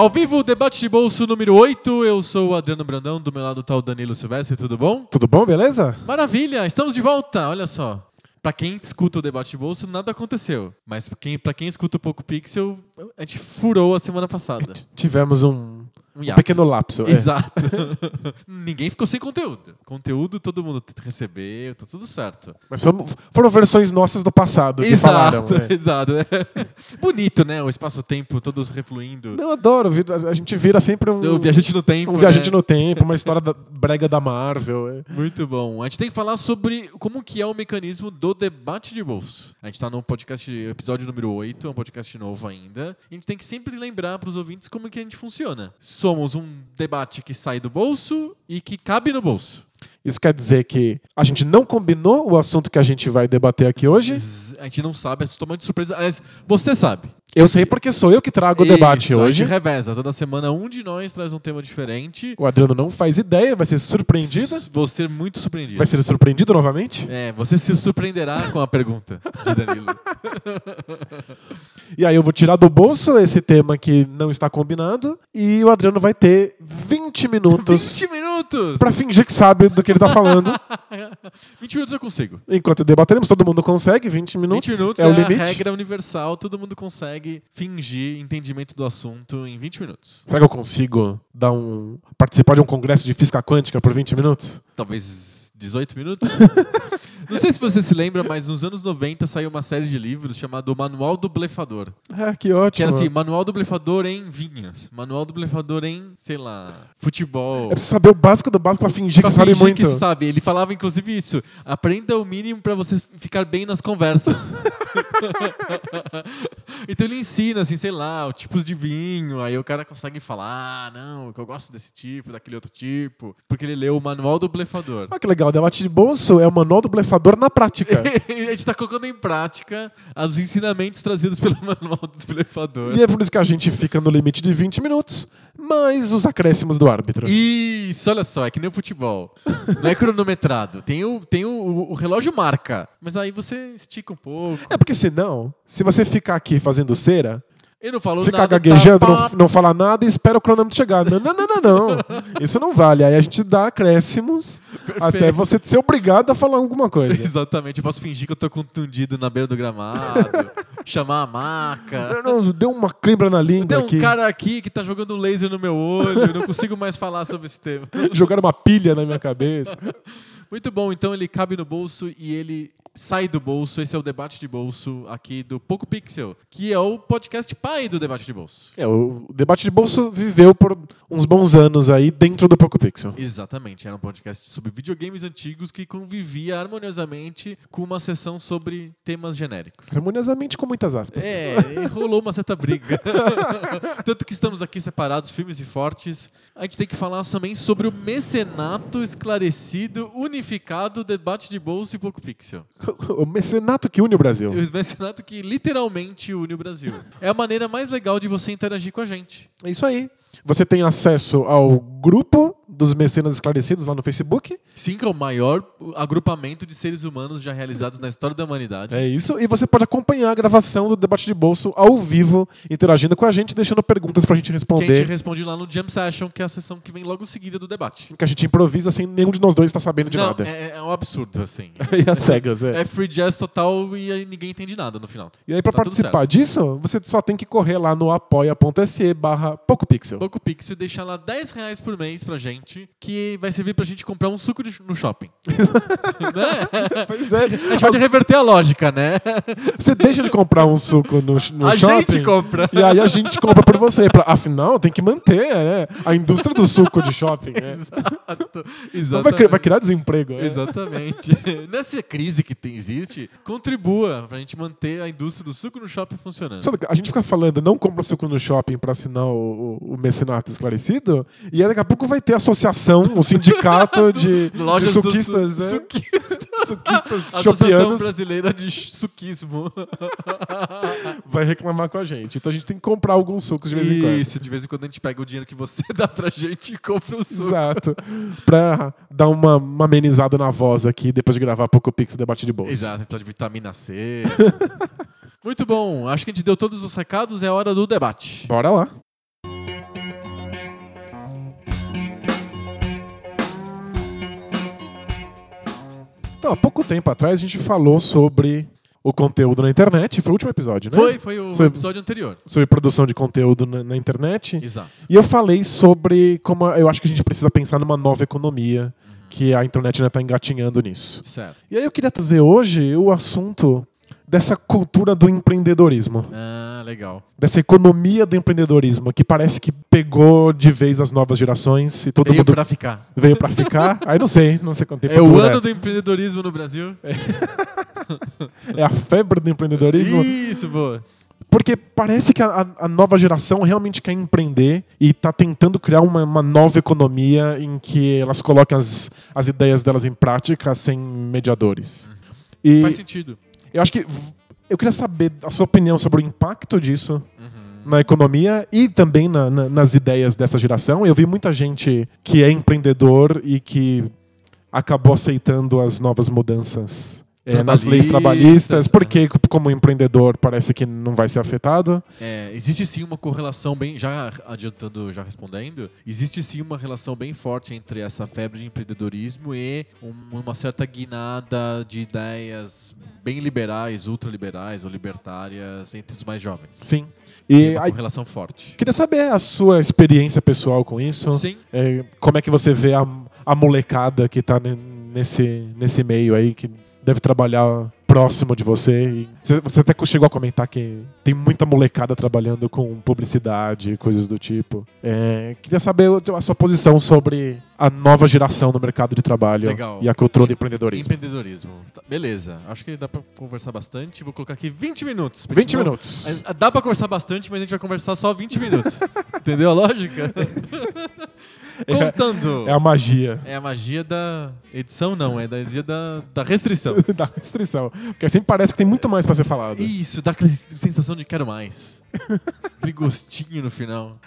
Ao vivo, debate de bolso número 8. Eu sou o Adriano Brandão, do meu lado tá o Danilo Silvestre, tudo bom? Tudo bom, beleza? Maravilha, estamos de volta, olha só. Pra quem escuta o debate de bolso, nada aconteceu. Mas pra quem, pra quem escuta o Poco Pixel, a gente furou a semana passada. Tivemos um, Um um pequeno lapso. é. Exato. Ninguém ficou sem conteúdo. Conteúdo todo mundo recebeu, tá tudo certo. Mas foram, foram versões nossas do passado que falaram. né? exato. Bonito, né? O espaço-tempo, todos refluindo. Eu adoro, a gente vira sempre um, O viajante no tempo. um viajante né? no tempo, uma história da brega da Marvel. é. Muito bom. A gente tem que falar sobre como que é o mecanismo do debate de bolso. A gente está no podcast, episódio número 8, é um podcast novo ainda. A gente tem que sempre lembrar para os ouvintes como que a gente funciona. Somos um debate que sai do bolso e que cabe no bolso. Isso quer dizer que a gente não combinou o assunto que a gente vai debater aqui hoje. A gente não sabe, é totalmente surpresa. Aliás, você sabe. Eu sei porque sou eu que trago o debate Isso, A hoje. gente reveza. Toda semana um de nós traz um tema diferente. O Adriano não faz ideia, vai ser surpreendida. Vou ser muito surpreendido. Vai ser surpreendido novamente. É, você se surpreenderá com a pergunta de Danilo. E aí eu vou tirar do bolso esse tema que não está combinado e o Adriano vai ter 20 minutos 20 minutos! Pra fingir que sabe do que ele tá falando. 20 minutos eu consigo. Enquanto debateremos, todo mundo consegue 20 minutos. 20 minutos é, é, o a limite. regra universal, todo mundo consegue fingir entendimento do assunto em 20 minutos. Será que eu consigo dar um participar de um congresso de física quântica por 20 minutos? Talvez 18 minutos? Não sei se você se lembra, mas nos anos 90 saiu uma série de livros chamado Manual do Blefador. Ah, que Que ótimo. era assim, manual do blefador em vinhas. Manual do blefador em, sei lá, futebol. É preciso saber o básico do básico pra fingir Pra que sabe fingir muito. que sabe. Ele falava, inclusive, isso. Aprenda o mínimo pra você ficar bem nas conversas. então ele ensina, assim, sei lá, os tipos de vinho. Aí o cara consegue falar, ah, não, que eu gosto desse tipo, daquele outro tipo. Porque ele leu o manual do blefador. Ah, que legal. O debate de bolso é o manual do blefador na prática. a gente tá colocando em prática os ensinamentos trazidos pelo manual do blefador. e é por isso que a gente fica no limite de 20 minutos, mais os acréscimos do árbitro. Isso, olha só, é que nem o futebol. Não é cronometrado. Tem o, tem o, o relógio marca, mas aí você estica um pouco. É porque senão, se você ficar aqui fazendo cera, Eu não falo ficar nada. gaguejando, tá, não, não falar nada e espera o cronômetro chegar. Não, não, não, não, não. Isso não vale. Aí a gente dá acréscimos até você ser obrigado a falar alguma coisa. Exatamente, eu posso fingir que eu tô contundido na beira do gramado, chamar a maca. Não, deu uma cãibra na língua Tem um aqui. cara aqui que tá jogando laser no meu olho, eu não consigo mais falar sobre esse tema. Jogaram uma pilha na minha cabeça. Muito bom, então ele cabe no bolso e ele sai do bolso. Esse é o debate de bolso aqui do Poco Pixel, que é o podcast pai do debate de bolso. É, o debate de bolso viveu por uns bons anos aí dentro do Poco Pixel. Exatamente, era um podcast sobre videogames antigos que convivia harmoniosamente com uma sessão sobre temas genéricos. Harmoniosamente com muitas aspas. É, rolou uma certa briga. Tanto que estamos aqui separados, firmes e fortes. A gente tem que falar também sobre o mecenato esclarecido, unificado, debate de bolso e pouco pixel. O mecenato que une o Brasil. O mecenato que literalmente une o Brasil. É a maneira mais legal de você interagir com a gente. É isso aí. Você tem acesso ao grupo dos mecenas esclarecidos lá no Facebook. Sim, que é o maior agrupamento de seres humanos já realizados na história da humanidade. É isso. E você pode acompanhar a gravação do debate de bolso ao vivo, interagindo com a gente, deixando perguntas pra gente Que a gente responder. responde lá no Jam Session, que é a sessão que vem logo seguida do debate. Que a gente improvisa sem nenhum de nós dois estar sabendo de Não, nada. é, é um absurdo, assim. e as cegas, é. É free jazz total e ninguém entende nada no final. E aí, pra Tá participar disso, você só tem que correr lá no apoia.se barra PocoPixel. Pouco Pixel deixar lá 10 reais por mês pra gente, que vai servir pra gente comprar um suco de- no shopping. né? Pois é. A gente pode reverter a lógica, né? Você deixa de comprar um suco no, no a shopping. gente compra. E aí a gente compra por você. Pra, afinal, tem que manter né? a indústria do suco de shopping. Né? Exato. Exatamente. vai, cri- vai criar desemprego. né? Exatamente. Nessa crise que tem, existe, contribua pra gente manter a indústria do suco no shopping funcionando. A gente fica falando, não compra suco no shopping pra assinar o, o, o mecenato esclarecido, e aí daqui a pouco vai ter associação, o sindicato de, de do suquistas. su- né? suquistas. suquistas Associação Brasileira de Suquismo. vai reclamar com a gente. Então a gente tem que comprar alguns sucos de vez em quando. Isso, de vez em quando a gente pega o dinheiro que você dá pra gente e compra o suco. Exato. Pra dar uma, uma amenizada na voz aqui depois de gravar Poco Pix Debate de Bolsa. Exato, precisa de vitamina C. Muito bom, acho que a gente deu todos os recados, é hora do debate. Bora lá. Então, há pouco tempo atrás a gente falou sobre o conteúdo na internet. Foi o último episódio, né? Foi, foi o Sobre- episódio anterior. Sobre produção de conteúdo na, na internet. Exato. E eu falei sobre como eu acho que a gente precisa pensar numa nova economia, que a internet ainda está engatinhando nisso. Certo. E aí eu queria trazer hoje o assunto dessa cultura do empreendedorismo, Ah, legal. dessa economia do empreendedorismo, que parece que pegou de vez as novas gerações e todo Veio mundo pra ficar. veio pra ficar. Aí não sei, não sei quanto tempo É o ano do empreendedorismo no Brasil. É a febre do empreendedorismo. Isso, boa. Porque parece que a, a- nova geração realmente quer empreender e está tentando criar uma, uma nova economia em que elas colocam as, as ideias delas em prática sem mediadores. E Faz sentido. Eu acho que eu queria saber a sua opinião sobre o impacto disso Uhum. na economia e também na- na- nas ideias dessa geração. Eu vi muita gente que é empreendedor e que acabou aceitando as novas mudanças é, nas leis Trabalhistas, porque como empreendedor parece que não vai ser afetado. É, existe sim uma correlação bem. Já adiantando, já respondendo, existe sim uma relação bem forte entre essa febre de empreendedorismo e um- uma certa guinada de ideias bem liberais, ultraliberais ou libertárias entre os mais jovens. Sim. E uma aí, correlação forte. queria saber a sua experiência pessoal com isso. Sim. É, como é que você vê a, a molecada que tá ne- nesse, nesse meio aí, que deve trabalhar próximo de você? Você- até chegou a comentar que tem muita molecada trabalhando com publicidade, coisas do tipo. É, queria saber a sua posição sobre a nova geração no mercado de trabalho Legal. e a cultura do empreendedorismo. Empreendedorismo. Tá, beleza. Acho que dá pra conversar bastante. Vou colocar aqui 20 minutos. porque 20 senão- minutos. Dá pra conversar bastante, mas a gente vai conversar só 20 minutos. Entendeu a lógica? Contando. É a magia É a magia da edição, não. É da magia da, da restrição. da restrição. Porque sempre parece que tem muito mais pra ser falado. Isso, dá aquela sensação de quero mais. Aquele gostinho no final.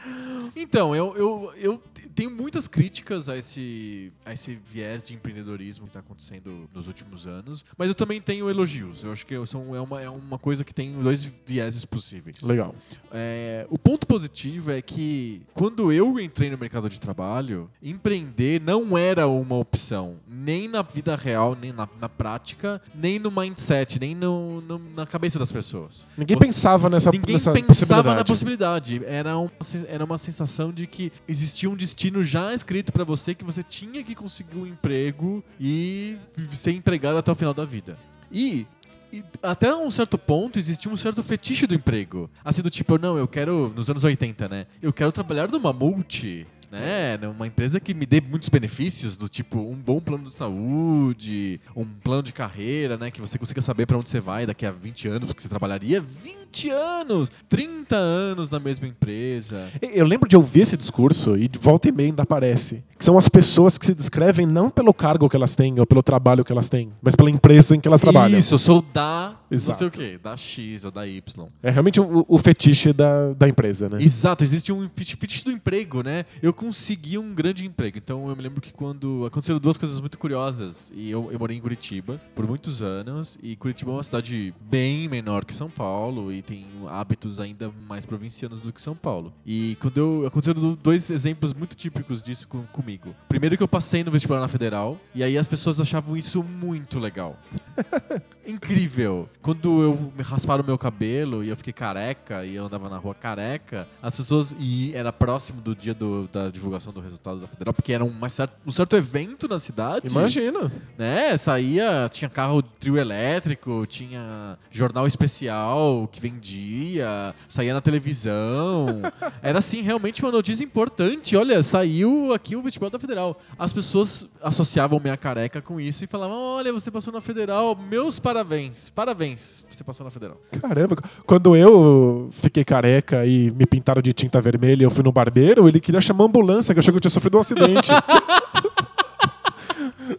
Então, eu, eu, eu te- tenho muitas críticas a esse, a esse viés de empreendedorismo que está acontecendo nos últimos anos, mas eu também tenho elogios. Eu acho que é, uma, é uma coisa que tem dois vieses possíveis. Legal. É, o ponto positivo é que quando eu entrei no mercado de trabalho, empreender não era uma opção, nem na vida real, nem na, na prática, nem no mindset, nem no, no- na cabeça das pessoas. Ninguém Você- pensava nessa, Ninguém nessa pensava na possibilidade. possibilidade. Era uma, era uma sensação de que existia um destino já escrito pra você que você tinha que conseguir um emprego e ser empregado até o final da vida. E e até um certo ponto existia um certo fetiche do emprego. Assim, do tipo, não, eu quero, nos anos 80, né? Eu quero trabalhar numa multi, né? Numa empresa que me dê muitos benefícios, do tipo, um bom plano de saúde, um plano de carreira, né? Que você consiga saber pra onde você vai daqui a 20 anos, porque você trabalharia 20 anos, 30 anos na mesma empresa. Eu lembro de ouvir esse discurso e de volta e meia ainda aparece. Que são as pessoas que se descrevem não pelo cargo que elas têm ou pelo trabalho que elas têm, mas pela empresa em que elas trabalham. Isso, eu sou da não Exato. sei o quê, da X ou da Y. É realmente o, o fetiche da, da empresa, né? Exato, existe um fetiche fetiche do emprego, né? Eu consegui um grande emprego. Então eu me lembro que quando aconteceram duas coisas muito curiosas. E eu, eu morei em Curitiba por muitos anos. E Curitiba é uma cidade bem menor que São Paulo e tem hábitos ainda mais provincianos do que São Paulo. E quando eu aconteceram dois exemplos muito típicos disso com- comigo. Primeiro que eu passei no vestibular na Federal e aí as pessoas achavam isso muito legal. Incrível. Quando eu me rasparam o meu cabelo e eu fiquei careca e eu andava na rua careca, as pessoas. E era próximo do dia do- da divulgação do resultado da federal, porque era um, certo, um certo evento na cidade. Imagina. Né? Saía, tinha carro trio elétrico, tinha jornal especial que vendia, saía na televisão. Era assim, realmente uma notícia importante. Olha, saiu aqui o vestibular da federal. As pessoas associavam minha careca com isso e falavam: olha, você passou na federal, meus parabéns, parabéns, você passou na federal. Caramba, quando eu fiquei careca e me pintaram de tinta vermelha e eu fui no barbeiro, ele queria chamar a ambulância, que achou que eu tinha sofrido um acidente.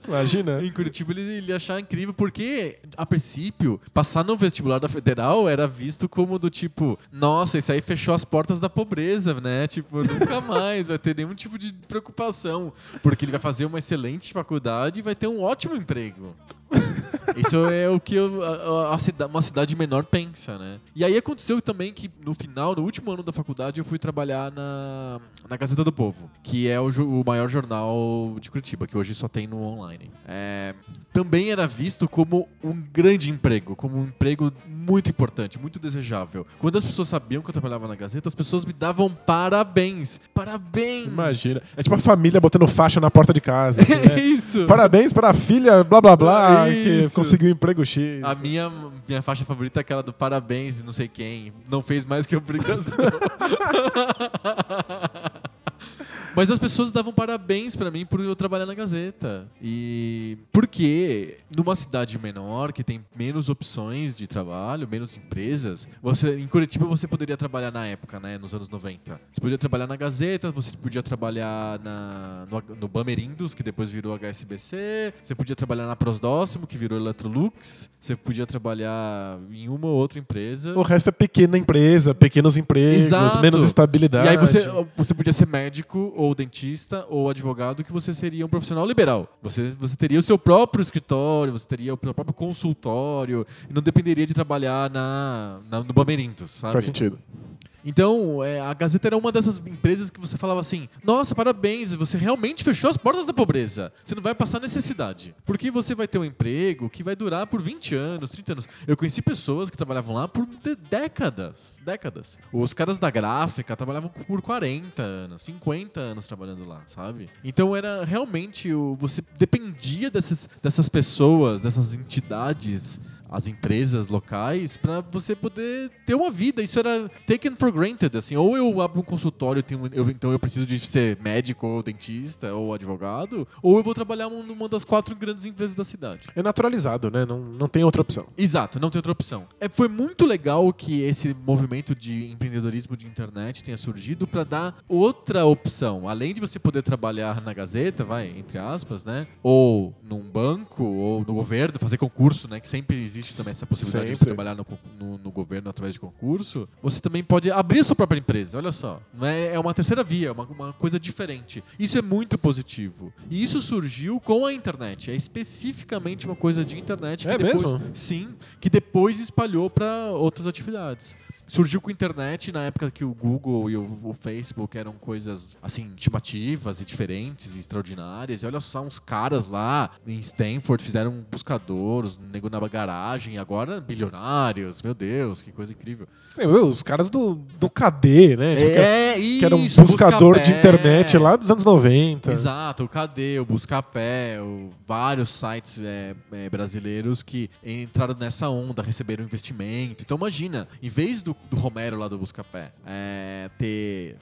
Imagina. Em Curitiba ele, ele achar incrível, porque, a princípio, passar no vestibular da Federal era visto como do tipo, nossa, isso aí fechou as portas da pobreza, né? Tipo, nunca mais vai ter nenhum tipo de preocupação. Porque ele vai fazer uma excelente faculdade e vai ter um ótimo emprego. Isso é o que eu- a- a- a uma cidade menor pensa, né? E aí aconteceu também que no final, no último ano da faculdade, eu fui trabalhar na, na Gazeta do Povo, que é o, o maior jornal de Curitiba, que hoje só tem no online. É, também era visto como um grande emprego, como um emprego muito importante, muito desejável. Quando as pessoas sabiam que eu trabalhava na Gazeta, as pessoas me davam parabéns. Parabéns! Imagina. É tipo a família botando faixa na porta de casa. assim, né? Isso! Parabéns para a filha, blá blá blá, que Isso. Conseguiu um emprego X. A minha, minha faixa favorita é aquela do parabéns e não sei quem. Não fez mais que obrigação. Mas as pessoas davam parabéns pra mim por eu trabalhar na Gazeta. E porque numa cidade menor, que tem menos opções de trabalho, menos empresas, você em Curitiba você poderia trabalhar na época, né, nos anos 90. Você podia trabalhar na Gazeta, você podia trabalhar na, no, no Bamerindos, que depois virou HSBC, você podia trabalhar na Prosdóximo, que virou Electrolux, você podia trabalhar em uma ou outra empresa. O resto é pequena empresa, pequenos empregos, Exato. menos estabilidade. E aí você, você podia ser médico, ou dentista, ou advogado, que você seria um profissional liberal. Você, você teria o seu próprio escritório, você teria o seu próprio consultório, e não dependeria de trabalhar na, na- no Bamerintos, sabe? Faz sentido. Então, é, a Gazeta era uma dessas empresas que você falava assim: nossa, parabéns, você realmente fechou as portas da pobreza. Você não vai passar necessidade. Porque você vai ter um emprego que vai durar por 20 anos, 30 anos. Eu conheci pessoas que trabalhavam lá por décadas. Décadas. Os caras da gráfica trabalhavam por 40 anos, 50 anos trabalhando lá, sabe? Então era realmente. Você dependia dessas, dessas pessoas, dessas entidades as empresas locais para você poder ter uma vida. Isso era taken for granted, assim. Ou eu abro um consultório, tenho, eu- então eu preciso de ser médico ou dentista ou advogado, ou eu vou trabalhar num- numa das quatro grandes empresas da cidade. É naturalizado, né? Não, não tem outra opção. Exato, não tem outra opção. É, foi muito legal que esse movimento de empreendedorismo de internet tenha surgido para dar outra opção. Além de você poder trabalhar na Gazeta, vai, entre aspas, né? Ou num banco, ou no governo, fazer concurso, né? Que sempre existe também essa possibilidade de você Sempre. trabalhar no, no- no governo através de concurso. Você também pode abrir a sua própria empresa, olha só. É, é uma terceira via, é uma, uma coisa diferente. Isso é muito positivo. E isso surgiu com a internet. É especificamente uma coisa de internet. que É depois, mesmo? Sim, que depois espalhou para outras atividades. Surgiu com a internet na época que o Google e o, o Facebook eram coisas assim chamativas e diferentes e extraordinárias. E olha só, uns caras lá em Stanford fizeram um buscador, nego na garagem, e agora bilionários. Meu Deus, que coisa incrível. Meu, os caras do, do KD, né? Tipo, que- É, que era um isso, buscador de Buscapé. internet lá dos anos 90. Exato, o KD, o Buscapé, o- vários sites é, é, brasileiros que entraram nessa onda, receberam investimento. Então imagina, em vez do, do Romero lá do Buscapé é, ter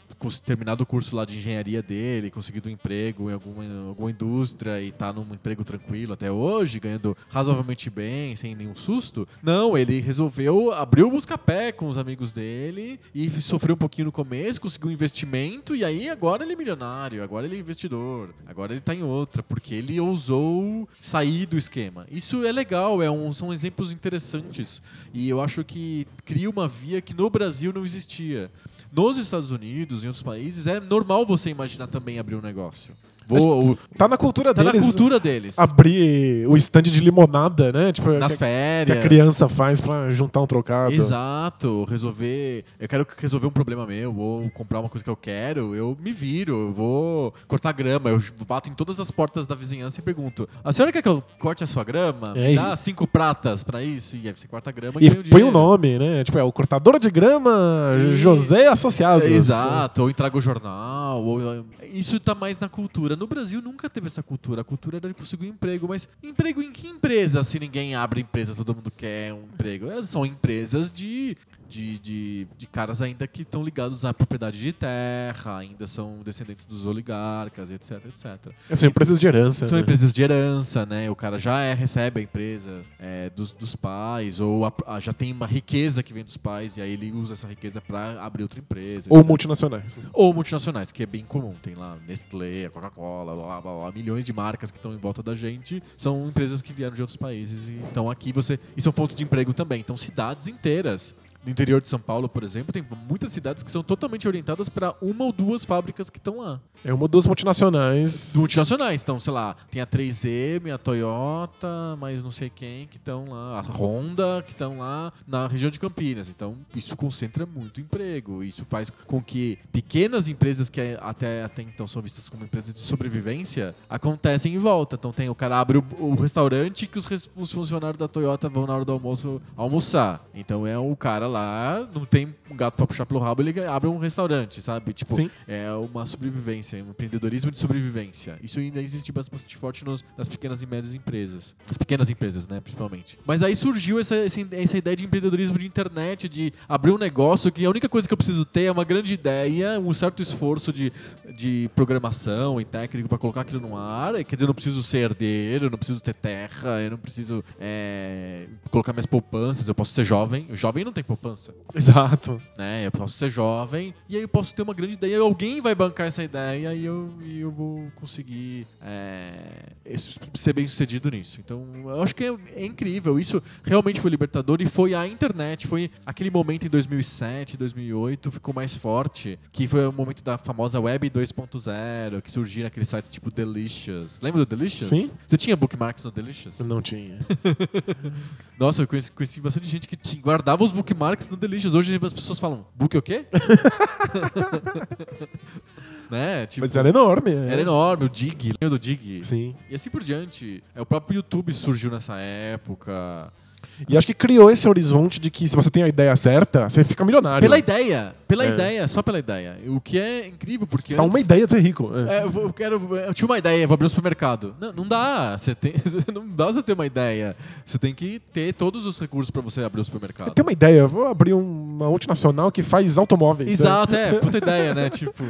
terminado o curso lá de engenharia dele, conseguido um emprego em alguma, alguma indústria e tá num emprego tranquilo até hoje, ganhando razoavelmente bem, sem nenhum susto, não, ele resolveu abrir o Buscapé com os amigos dele e sofreu um pouquinho no começo, conseguiu um investimento e aí agora ele é milionário, agora ele é investidor, agora ele tá em outra, porque ele ousou sair do esquema. Isso é legal, é um- são exemplos interessantes e eu acho que cria uma via que no Brasil não existia. Nos Estados Unidos, em outros países, é normal você imaginar também abrir um negócio. Vou, Tá na cultura tá na deles cultura deles. abrir o stand de limonada, né? Tipo, Nas que, que férias. a criança faz pra juntar um trocado. Exato, resolver. Eu quero resolver um problema meu, ou comprar uma coisa que eu quero, eu me viro, eu vou cortar grama. Eu bato em todas as portas da vizinhança e pergunto: A senhora quer que eu corte a sua grama? É, Me dá cinco pratas pra isso? E aí você corta a grama e, E ganha o põe o nome, né? Tipo, é o cortador de grama E- José Associados. Exato, ou entrega o jornal, ou isso tá mais na cultura. No Brasil nunca teve essa cultura. A cultura era de conseguir um emprego, mas emprego em que empresa? Se ninguém abre empresa, todo mundo quer um emprego. Elas são empresas de, de, de, de caras ainda que estão ligados à propriedade de terra, ainda são descendentes dos oligarcas, etc, etc. São empresas de herança. São né? empresas de herança, né? O cara já é, recebe a empresa é, dos, dos pais, ou a- a- já tem uma riqueza que vem dos pais, e aí ele usa essa riqueza para abrir outra empresa. Ou etc. multinacionais. Ou multinacionais, que é bem comum. Tem lá Nestlé, Coca-Cola, blá, blá, blá, milhões de marcas que estão em volta da gente. São empresas que vieram de outros países e estão aqui. Você, e são fontes de emprego também. Então, cidades inteiras. No interior de São Paulo, por exemplo, tem muitas cidades que são totalmente orientadas para uma ou duas fábricas que estão lá. É uma ou duas multinacionais. Multinacionais. Então, sei lá, tem a 3M, a Toyota, mais não sei quem que estão lá, a Honda, que estão lá na região de Campinas. Então, isso concentra muito emprego. Isso faz com que pequenas empresas que até, até então são vistas como empresas de sobrevivência acontecem em volta. Então, tem o cara abre o, o restaurante que os, os funcionários da Toyota vão na hora do almoço almoçar. Então, é o cara lá, não tem um gato pra puxar pelo rabo, ele abre um restaurante, sabe? Tipo, Sim. é uma sobrevivência, um empreendedorismo de sobrevivência. Isso ainda existe bastante forte nos- nas pequenas e médias empresas. Nas pequenas empresas, né, principalmente. Mas aí surgiu essa, essa, essa ideia de empreendedorismo de internet, de abrir um negócio que a única coisa que eu preciso ter é uma grande ideia, um certo esforço de, de programação e técnico para colocar aquilo no ar. Quer dizer, eu não preciso ser herdeiro, eu não preciso ter terra, eu não preciso é, colocar minhas poupanças, eu posso ser jovem. O jovem não tem poupança Exato. né? Eu posso ser jovem e aí eu posso ter uma grande ideia. Alguém vai bancar essa ideia e eu, e eu vou conseguir é, ser bem sucedido nisso. Então, eu acho que é, é incrível. Isso realmente foi libertador e foi a internet. Foi aquele momento em 2007, 2008, ficou mais forte, que foi o momento da famosa Web 2.0, que surgiram aqueles sites tipo Delicious. Lembra do Delicious? Sim. Você tinha bookmarks no Delicious? Eu não tinha. Nossa, eu conheci, conheci bastante gente que tinha, guardava os bookmarks no Delicious. Hoje as pessoas falam, book o quê? né? Tipo, Mas era enorme. é. era enorme, o Dig, lembra do Dig? Sim. E assim por diante. É, o próprio YouTube surgiu nessa época. E acho que criou esse horizonte de que se você tem a ideia certa, você fica milionário. Pela ideia, pela É. ideia, só pela ideia. O que é incrível, porque. Você dá uma antes- ideia de ser rico. É. É, eu, vou- eu quero. Eu tinha uma ideia, vou abrir um supermercado. Não, não dá. Você tem, não dá você ter uma ideia. Você tem que ter todos os recursos para você abrir o supermercado. Eu tenho uma ideia, eu vou abrir uma multinacional que faz automóveis. Exato, é, puta ideia, né? Tipo,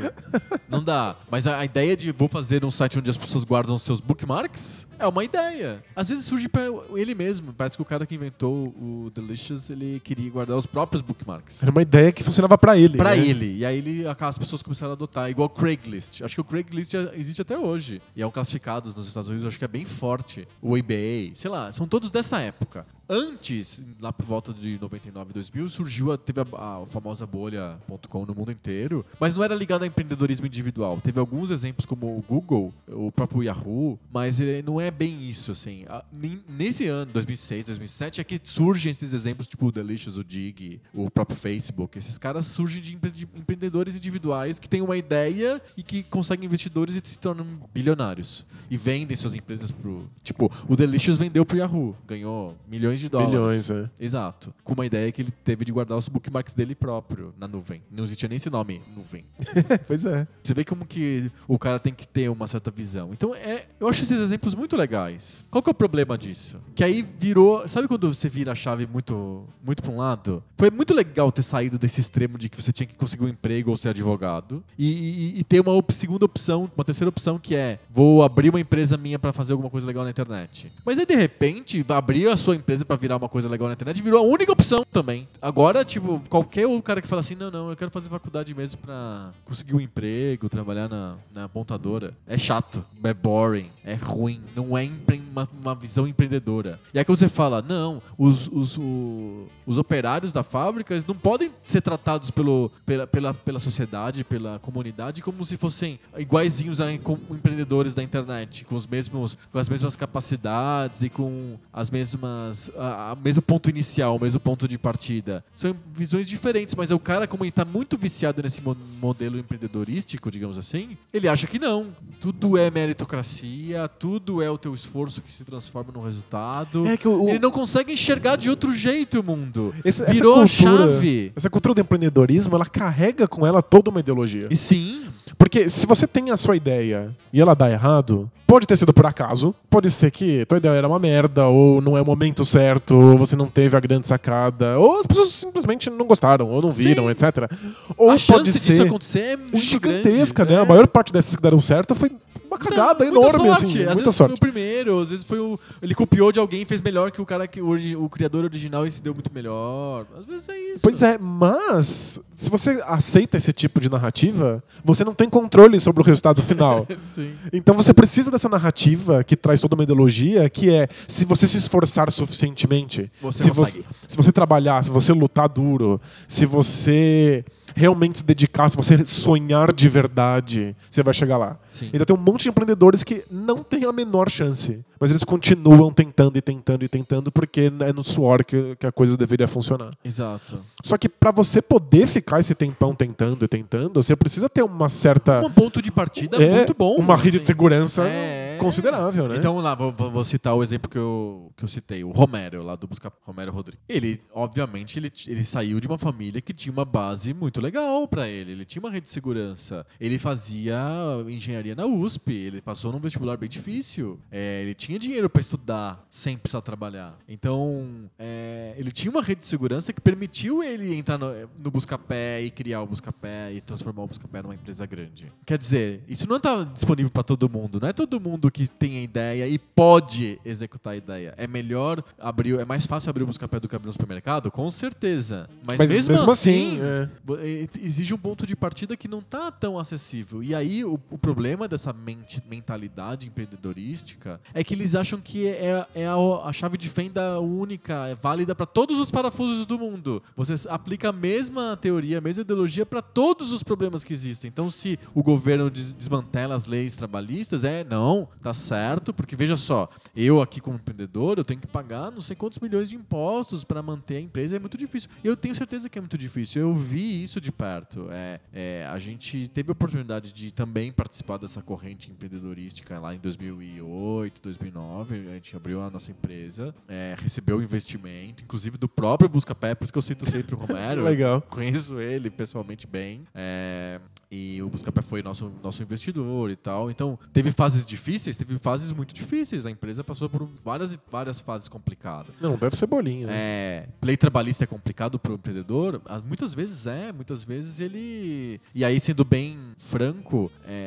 não dá. Mas a, a ideia de vou fazer um site onde as pessoas guardam seus bookmarks é uma ideia. Às vezes surge pra ele mesmo. Parece que o cara que inventou o Delicious, ele queria guardar os próprios bookmarks. Era uma ideia que funcionava pra ele. Pra né? ele. E aí ele, as pessoas começaram a adotar. Igual Craigslist. Acho que o Craigslist já existe até hoje. E é um classificados nos Estados Unidos, acho que é bem forte. O eBay, sei lá, são todos dessa época. Antes, lá por volta de 99, 2000, surgiu, a, teve a, a famosa bolha.com no mundo inteiro, mas não era ligado a empreendedorismo individual. Teve alguns exemplos como o Google, o próprio Yahoo, mas ele não é bem isso, assim. Nesse ano, 2006, 2007, é que surgem esses exemplos, tipo o Delicious, o Dig, o próprio Facebook. Esses caras surgem de empreendedores individuais que têm uma ideia e que conseguem investidores e se tornam bilionários. E vendem suas empresas pro... Tipo, o Delicious vendeu pro Yahoo, ganhou milhões de dólares. Milhões, é. Exato. Com uma ideia que ele teve de guardar os bookmarks dele próprio na nuvem. Não existia nem esse nome, nuvem. pois é. Você vê como que o cara tem que ter uma certa visão. Então, é, eu acho esses exemplos muito legais. Qual que é o problema disso? Que aí virou. Sabe quando você vira a chave muito, muito pra um lado? Foi muito legal ter saído desse extremo de que você tinha que conseguir um emprego ou ser advogado e, e- e ter uma op- segunda opção, uma terceira opção que é: vou abrir uma empresa minha pra fazer alguma coisa legal na internet. Mas aí, de repente, abrir a sua empresa pra virar uma coisa legal na internet virou a única opção também. Agora, tipo, qualquer outro cara que fala assim: não, não, eu quero fazer faculdade mesmo pra conseguir um emprego, trabalhar na, na montadora. É chato, é boring, é ruim, não é uma, uma visão empreendedora. E aí que você fala: não, os, os, o- os operários da fábrica eles não podem ser tratados pelo, pela, pela, pela sociedade, pela comunidade, como se fossem iguaizinhos a empreendedores da internet, com, os mesmos, com as mesmas capacidades e com as mesmas. A, a mesmo ponto inicial, o mesmo ponto de partida. São visões diferentes, mas o cara, como ele tá muito viciado nesse mo- modelo empreendedorístico, digamos assim, ele acha que não. Tudo é meritocracia, tudo é o teu esforço que se transforma no resultado. É que o, o- Ele não consegue enxergar de outro jeito o mundo. esse- Virou a cultura- chave. Essa cultura do empreendedorismo, ela carrega com ela toda uma ideologia. E sim, Porque se você tem a sua ideia e ela dá errado, Pode ter sido por acaso, pode ser que tua ideia era uma merda, ou não é o momento certo, ou você não teve a grande sacada, ou as pessoas simplesmente não gostaram, ou não viram, Sim. etc. Ou a pode disso ser acontecer é muito gigantesca, grande, né? A maior parte dessas que deram certo foi uma cagada Muita enorme, sorte. assim. Às muita vezes sorte. foi o primeiro, às vezes foi o. Ele copiou de alguém e fez melhor que o cara que o, o criador original e se deu muito melhor. Às vezes é isso. Pois é, mas se você aceita esse tipo de narrativa, você não tem controle sobre o resultado final. Então você precisa dessa narrativa que traz toda uma ideologia, que é se você se esforçar suficientemente, Você se, consegue. você, se você trabalhar, se você lutar duro, se você realmente se dedicar, se você sonhar de verdade, você vai chegar lá. Sim. Então tem um monte de empreendedores que não têm a menor chance, mas eles continuam tentando e tentando e tentando porque é no suor que, que a coisa deveria funcionar. Exato. Só que para você poder ficar esse tempão tentando e tentando, você precisa ter uma certa Um ponto de partida é, muito bom. uma rede de assim. segurança É. considerável, né? Então, lá, vou, vou- citar o exemplo que eu, que eu citei, o Romero, lá do Busca Romero Rodrigues. Ele, obviamente, ele, ele saiu de uma família que tinha uma base muito legal pra ele. Ele tinha uma rede de segurança. Ele fazia engenharia na USP. Ele passou num vestibular bem difícil. É, ele tinha dinheiro pra estudar sem precisar trabalhar. Então, é, ele tinha uma rede de segurança que permitiu ele entrar no, no Buscapé e criar o Buscapé e transformar o Buscapé numa empresa grande. Quer dizer, isso não está disponível para todo mundo. Não é todo mundo que tem a ideia e pode executar a ideia. É melhor abrir, é mais fácil abrir o Buscapé do que abrir um supermercado? Com certeza. Mas, Mas mesmo, mesmo assim, assim, é. eh, exige um ponto de partida que não está tão acessível. E aí o, o problema dessa mente- mentalidade empreendedorística é que eles acham que é, é a, a chave de fenda única, é válida para todos os parafusos do mundo. Você aplica a mesma teoria, a mesma ideologia para todos os problemas que existem. Então, se o governo des- desmantela as leis trabalhistas, é não, tá certo, porque veja só, eu aqui como empreendedor, eu tenho que pagar não sei quantos milhões de impostos para manter a empresa, é muito difícil. Eu tenho certeza que é muito difícil. Eu vi isso de perto. É, é, a gente teve a oportunidade de também participar dessa corrente empreendedorística lá em 2008, 2009. A gente abriu a nossa empresa, é, recebeu investimento, inclusive do próprio Buscapé, por isso que eu cito sempre o Romero. Legal. Conheço ele pessoalmente bem. é, e o Buscapé foi nosso, nosso investidor e tal. Então, teve fases difíceis, teve fases muito difíceis. A empresa passou por várias várias fases complicadas. Não, deve ser bolinha. né? É, lei trabalhista é complicado para o empreendedor? Ah, Muitas vezes é, muitas vezes ele. E aí, sendo bem franco, é,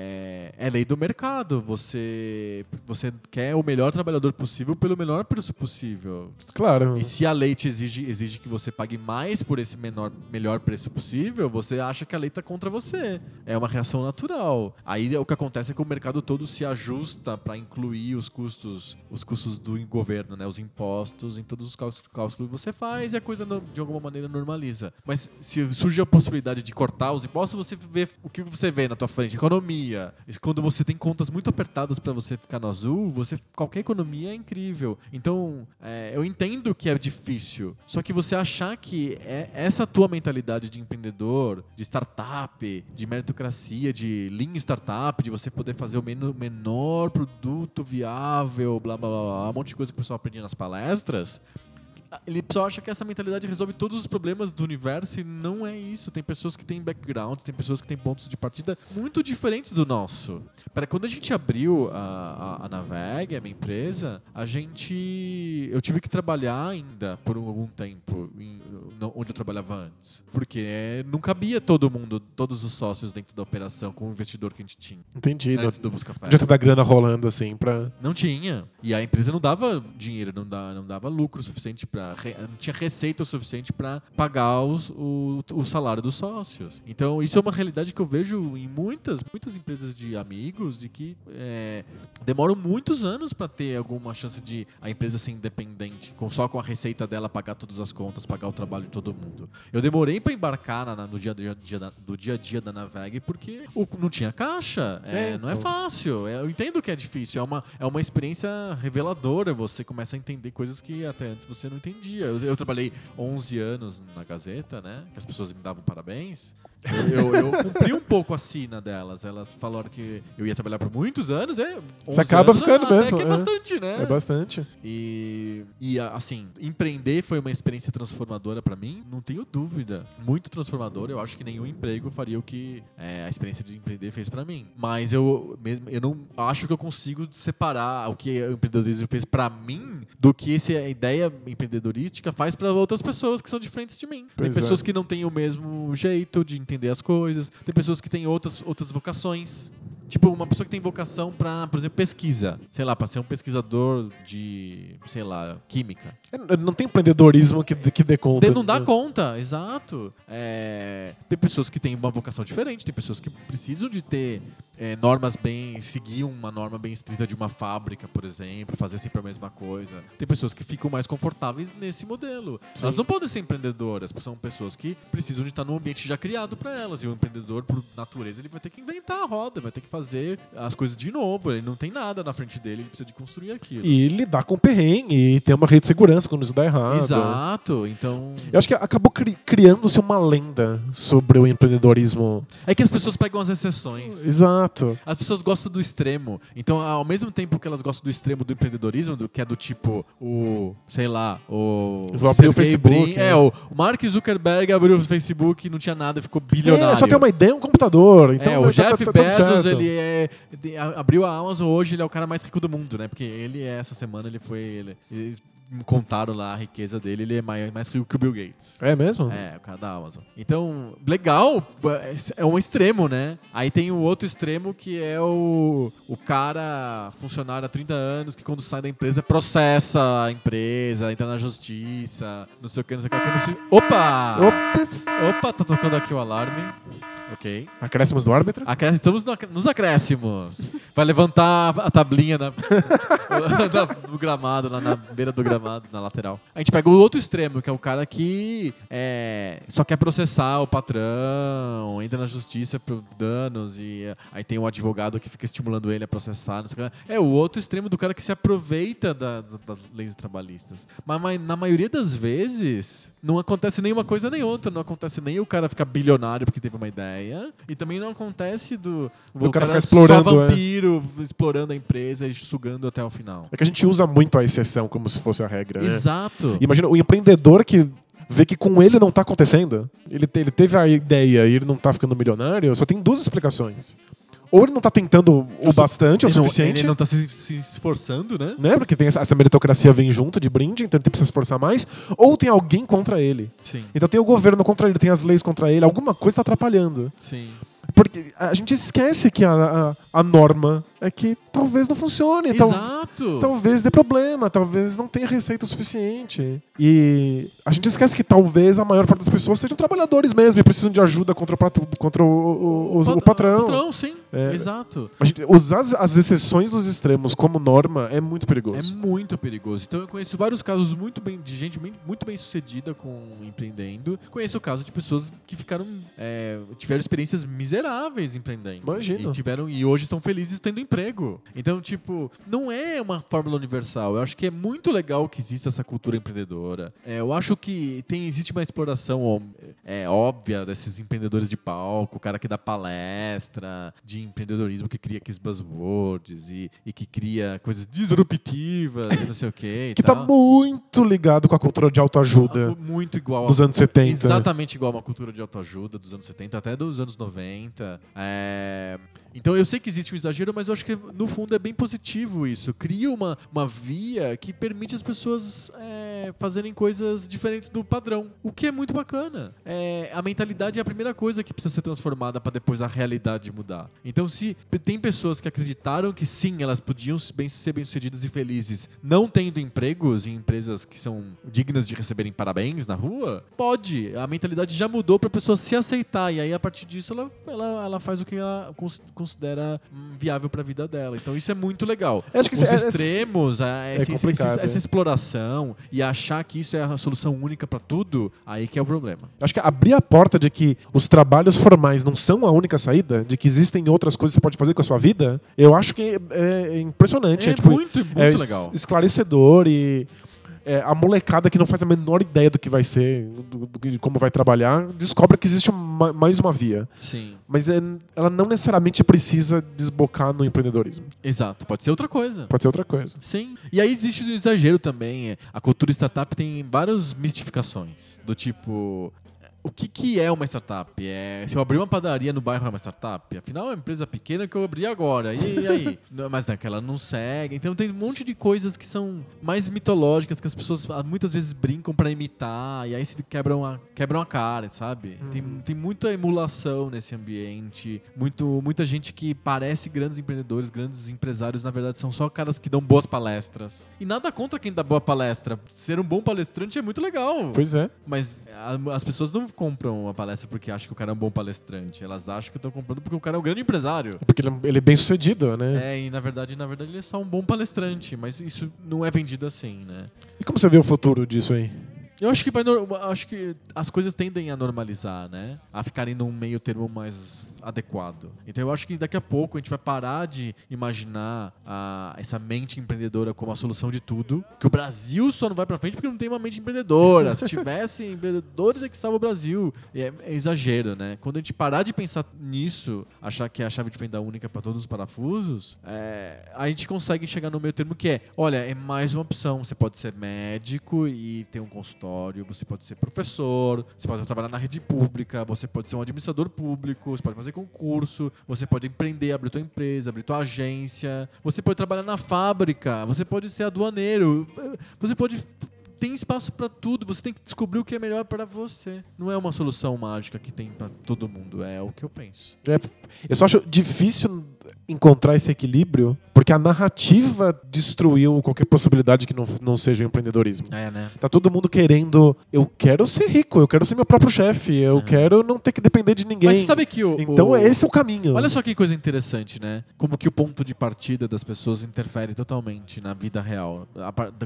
é lei do mercado. Você, você quer o melhor trabalhador possível pelo menor preço possível. Claro. E se a lei te exige, exige que você pague mais por esse menor, melhor preço possível, você acha que a lei está contra você. É uma reação natural. Aí o que acontece é que o mercado todo se ajusta para incluir os custos, os custos do governo, né, os impostos em todos os cálculos, que você faz e a coisa de alguma maneira normaliza. Mas se surge a possibilidade de cortar os impostos, você vê o que você vê na tua frente, economia. E quando você tem contas muito apertadas para você ficar no azul, você qualquer economia é incrível. Então, é, eu entendo que é difícil. Só que você achar que é essa tua mentalidade de empreendedor, de startup, de meritocracia, de lean startup, de você poder fazer o meno- menor produto viável, blá blá blá, blá um monte de coisa que o pessoal aprende nas palestras. Ele só acha que essa mentalidade resolve todos os problemas do universo e não é isso. Tem pessoas que têm backgrounds, tem pessoas que têm pontos de partida muito diferentes do nosso. Para quando a gente abriu a, a, a Naveg, a minha empresa, a gente. Eu tive que trabalhar ainda por algum tempo em- no- onde eu trabalhava antes. Porque não cabia todo mundo, todos os sócios dentro da operação com o investidor que a gente tinha Entendi. Antes do Buscapé. adianta dar grana rolando assim pra. Não tinha. E a empresa não dava dinheiro, não, dá, não dava lucro suficiente para não tinha receita o suficiente para pagar os, o, o salário dos sócios. Então isso é uma realidade que eu vejo em muitas muitas empresas de amigos e que é, demoram muitos anos para ter alguma chance de a empresa ser independente, com só com a receita dela pagar todas as contas, pagar o trabalho de todo mundo. Eu demorei para embarcar na- na- no dia, a dia da- do dia a dia da Naveg porque o- não tinha caixa. É, É, Não é então. fácil. É, Eu entendo que é difícil. É uma, é uma experiência reveladora. Você começa a entender coisas que até antes você não entendia. Eu, eu trabalhei 11 anos na Gazeta, né? Que as pessoas me davam parabéns. Eu, eu cumpri um pouco a sina delas. Elas falaram que eu ia trabalhar por muitos anos. É, 11 Você acaba anos, ficando mesmo, Que é é. bastante, né? É bastante. E, e assim, empreender foi uma experiência transformadora pra mim, não tenho dúvida. Muito transformadora. Eu acho que nenhum emprego faria o que é, a experiência de empreender fez pra mim. Mas eu mesmo, eu não acho que eu consigo separar o que o empreendedorismo fez pra mim do que esse, a ideia empreendedorística faz pra outras pessoas que são diferentes de mim. Pois tem é. pessoas que não têm o mesmo jeito de entender as coisas, tem pessoas que têm outras, outras vocações. Tipo, uma pessoa que tem vocação pra, por exemplo, pesquisa. Sei lá, pra ser um pesquisador de, sei lá, química. É, Não tem empreendedorismo que, que dê conta. Não dá conta, exato. É, tem pessoas que têm uma vocação diferente, tem pessoas que precisam de ter é, normas bem. seguir uma norma bem estrita de uma fábrica, por exemplo, fazer sempre a mesma coisa. Tem pessoas que ficam mais confortáveis nesse modelo. Sim. Elas não podem ser empreendedoras, porque são pessoas que precisam de estar num ambiente já criado para elas. E o empreendedor, por natureza, ele vai ter que inventar a roda, vai ter que fazer as coisas de novo. Ele não tem nada na frente dele, ele precisa de construir aquilo. E lidar com perrengue e ter uma rede de segurança quando isso dá errado. Exato, então. Eu acho que acabou cri- criando-se uma lenda sobre o empreendedorismo. É que as pessoas pegam as exceções. Exato. As pessoas gostam do extremo. Então, ao mesmo tempo que elas gostam do extremo do empreendedorismo, do, que é do tipo o, sei lá, o. Vou abrir o Facebook, Brin- né? É, o Mark Zuckerberg abriu o Facebook, não tinha nada, ficou bilionário. É, só tem uma ideia, um computador. Então é, o tá- Jeff tá- tá tudo Bezos, certo. Ele é. abriu a Amazon hoje, ele é o cara mais rico do mundo, né? Porque ele, é, essa semana, ele foi. Ele, ele- contaram lá a riqueza dele, ele é mais, mais rico que o Bill Gates. É mesmo? É, o cara da Amazon. Então, legal, é um extremo, né? Aí tem o outro extremo que é o, o cara funcionário há 30 anos que quando sai da empresa processa a empresa, entra na justiça, não sei o que, não sei o que. Como se... Opa! Ops! Opa, tá tocando aqui o alarme. Ok. Acréscimos do árbitro? Acré- Estamos no ac- nos acréscimos. Vai levantar a tablinha na, na- no gramado, lá na beira do gramado, na lateral. A gente pega o outro extremo, que é o cara que é, só quer processar o patrão, entra na justiça por danos e é, aí tem um advogado que fica estimulando ele a processar. Não sei o que. É o outro extremo do cara que se aproveita da- das, das leis trabalhistas. Mas, mas na maioria das vezes não acontece nenhuma coisa nem outra. Não acontece nem o cara ficar bilionário porque teve uma ideia. E também não acontece do, Do o cara ficar só explorando, é. vampiro, explorando a empresa e sugando até o final. É que a gente usa muito a exceção como se fosse regra. né? Exato. Imagina o empreendedor que vê que com ele não tá acontecendo. Ele, ele teve a ideia e ele não tá ficando milionário, só tem duas explicações. Ou ele não tá tentando o bastante, o suficiente. Ele não tá se, se esforçando, né? Né? Porque tem essa, essa meritocracia vem junto de brinde, então ele tem que se esforçar mais. Ou tem alguém contra ele. Sim, Então tem o governo contra ele, tem as leis contra ele, alguma coisa está atrapalhando. sim. Porque a gente esquece que a, a, a norma é que talvez não funcione, tal- Exato. talvez dê problema, talvez não tenha receita o suficiente. E a gente esquece que talvez a maior parte das pessoas sejam trabalhadores mesmo e precisam de ajuda contra o, contra o, o- o- o pat- patrão. patrão, sim. É. Exato. Gente- usar as, as exceções dos extremos como norma é muito É perigoso. muito perigoso. Então eu conheço vários casos muito bem de gente bem- muito bem sucedida com empreendendo. Conheço o caso de pessoas que ficaram é, tiveram experiências miseráveis empreendendo. Imagino. E tiveram e hoje estão felizes tendo emprego. Então tipo não é uma fórmula universal. Eu acho que é muito legal que exista essa cultura empreendedora. É, eu acho que tem existe uma exploração é, óbvia desses empreendedores de palco, o cara que dá palestra de empreendedorismo que cria aqueles buzzwords e, e que cria coisas disruptivas e não sei o quê. Que tá tal. muito ligado com a cultura de autoajuda muito igual dos a, anos 70. Exatamente igual a uma cultura de autoajuda dos anos 70 até dos anos 90. É, Então eu sei que existe um exagero, mas eu acho que no fundo é bem positivo isso. Cria uma, uma via que permite as pessoas é, fazerem coisas diferentes do padrão, o que é muito bacana. É, a mentalidade é a primeira coisa que precisa ser transformada para depois a realidade mudar. Então se tem pessoas que acreditaram que sim, elas podiam bem- ser bem-sucedidas e felizes, não tendo empregos em empresas que são dignas de receberem parabéns na rua, pode. A mentalidade já mudou para a pessoa se aceitar e aí a partir disso ela, ela, ela faz o que ela cons- considera viável para a vida dela. Então isso é muito legal. Eu acho que Os é- é- extremos, a- esse- esse- complicado, esse- essa é. exploração e achar que isso é a solução única para tudo, aí que é o problema. Acho que abrir a porta de que os trabalhos formais não são a única saída, de que existem outras coisas que você pode fazer com a sua vida, eu acho que é, é impressionante. É, tipo, muito, muito é legal. esclarecedor e é, a molecada que não faz a menor ideia do que vai ser, do, do, de como vai trabalhar, descobre que existe uma, mais uma via. Sim. Mas é, ela não necessariamente precisa desbocar no empreendedorismo. Exato. Pode ser outra coisa. Pode ser outra coisa. Sim. E aí existe o exagero também. é, A cultura startup tem várias mistificações. Do tipo. O que, que é uma startup? É, se eu abrir uma padaria no bairro é uma startup? Afinal, é uma empresa pequena que eu abri agora. E, e aí? Mas naquela não segue. Então tem um monte de coisas que são mais mitológicas que as pessoas muitas vezes brincam pra imitar. E aí se quebram a, quebram a cara, sabe? Tem, tem muita emulação nesse ambiente. Muito, muita gente que parece grandes empreendedores, grandes empresários, na verdade são só caras que dão boas palestras. E nada contra quem dá boa palestra. Ser um bom palestrante é muito legal. Pois é. Mas a- as pessoas não compram uma palestra porque acham que o cara é um bom palestrante. Elas acham que estão comprando porque o cara é um grande empresário. Porque ele, ele é bem sucedido, né? É, e na verdade, na verdade ele é só um bom palestrante, mas isso não é vendido assim, né? E como você vê o futuro disso aí? Eu acho que vai acho que as coisas tendem a normalizar, né? A ficarem num meio termo mais adequado. Então eu acho que daqui a pouco a gente vai parar de imaginar a- essa mente empreendedora como a solução de tudo. Que o Brasil só não vai pra frente porque não tem uma mente empreendedora. Se tivesse empreendedores é que salva o Brasil. E É, é exagero, né? Quando a gente parar de pensar nisso, achar que é a chave de fenda única para todos os parafusos, é, a gente consegue chegar no meio termo que é, olha, é mais uma opção. Você pode ser médico e ter um consultório, você pode ser professor, você pode trabalhar na rede pública, você pode ser um administrador público, você pode fazer concurso, você pode empreender, abrir tua empresa, abrir tua agência, você pode trabalhar na fábrica, você pode ser aduaneiro, você pode tem espaço pra tudo, você tem que descobrir o que é melhor pra você. Não é uma solução mágica que tem pra todo mundo, é o que eu penso. É, eu só acho difícil encontrar esse equilíbrio, porque a narrativa destruiu qualquer possibilidade que não, não seja o empreendedorismo. É, né? Tá todo mundo querendo, eu quero ser rico, eu quero ser meu próprio chefe, eu quero não ter que depender de ninguém. Mas sabe que o Então o- esse é o caminho. Olha só que coisa interessante, né? Como que o ponto de partida das pessoas interfere totalmente na vida real,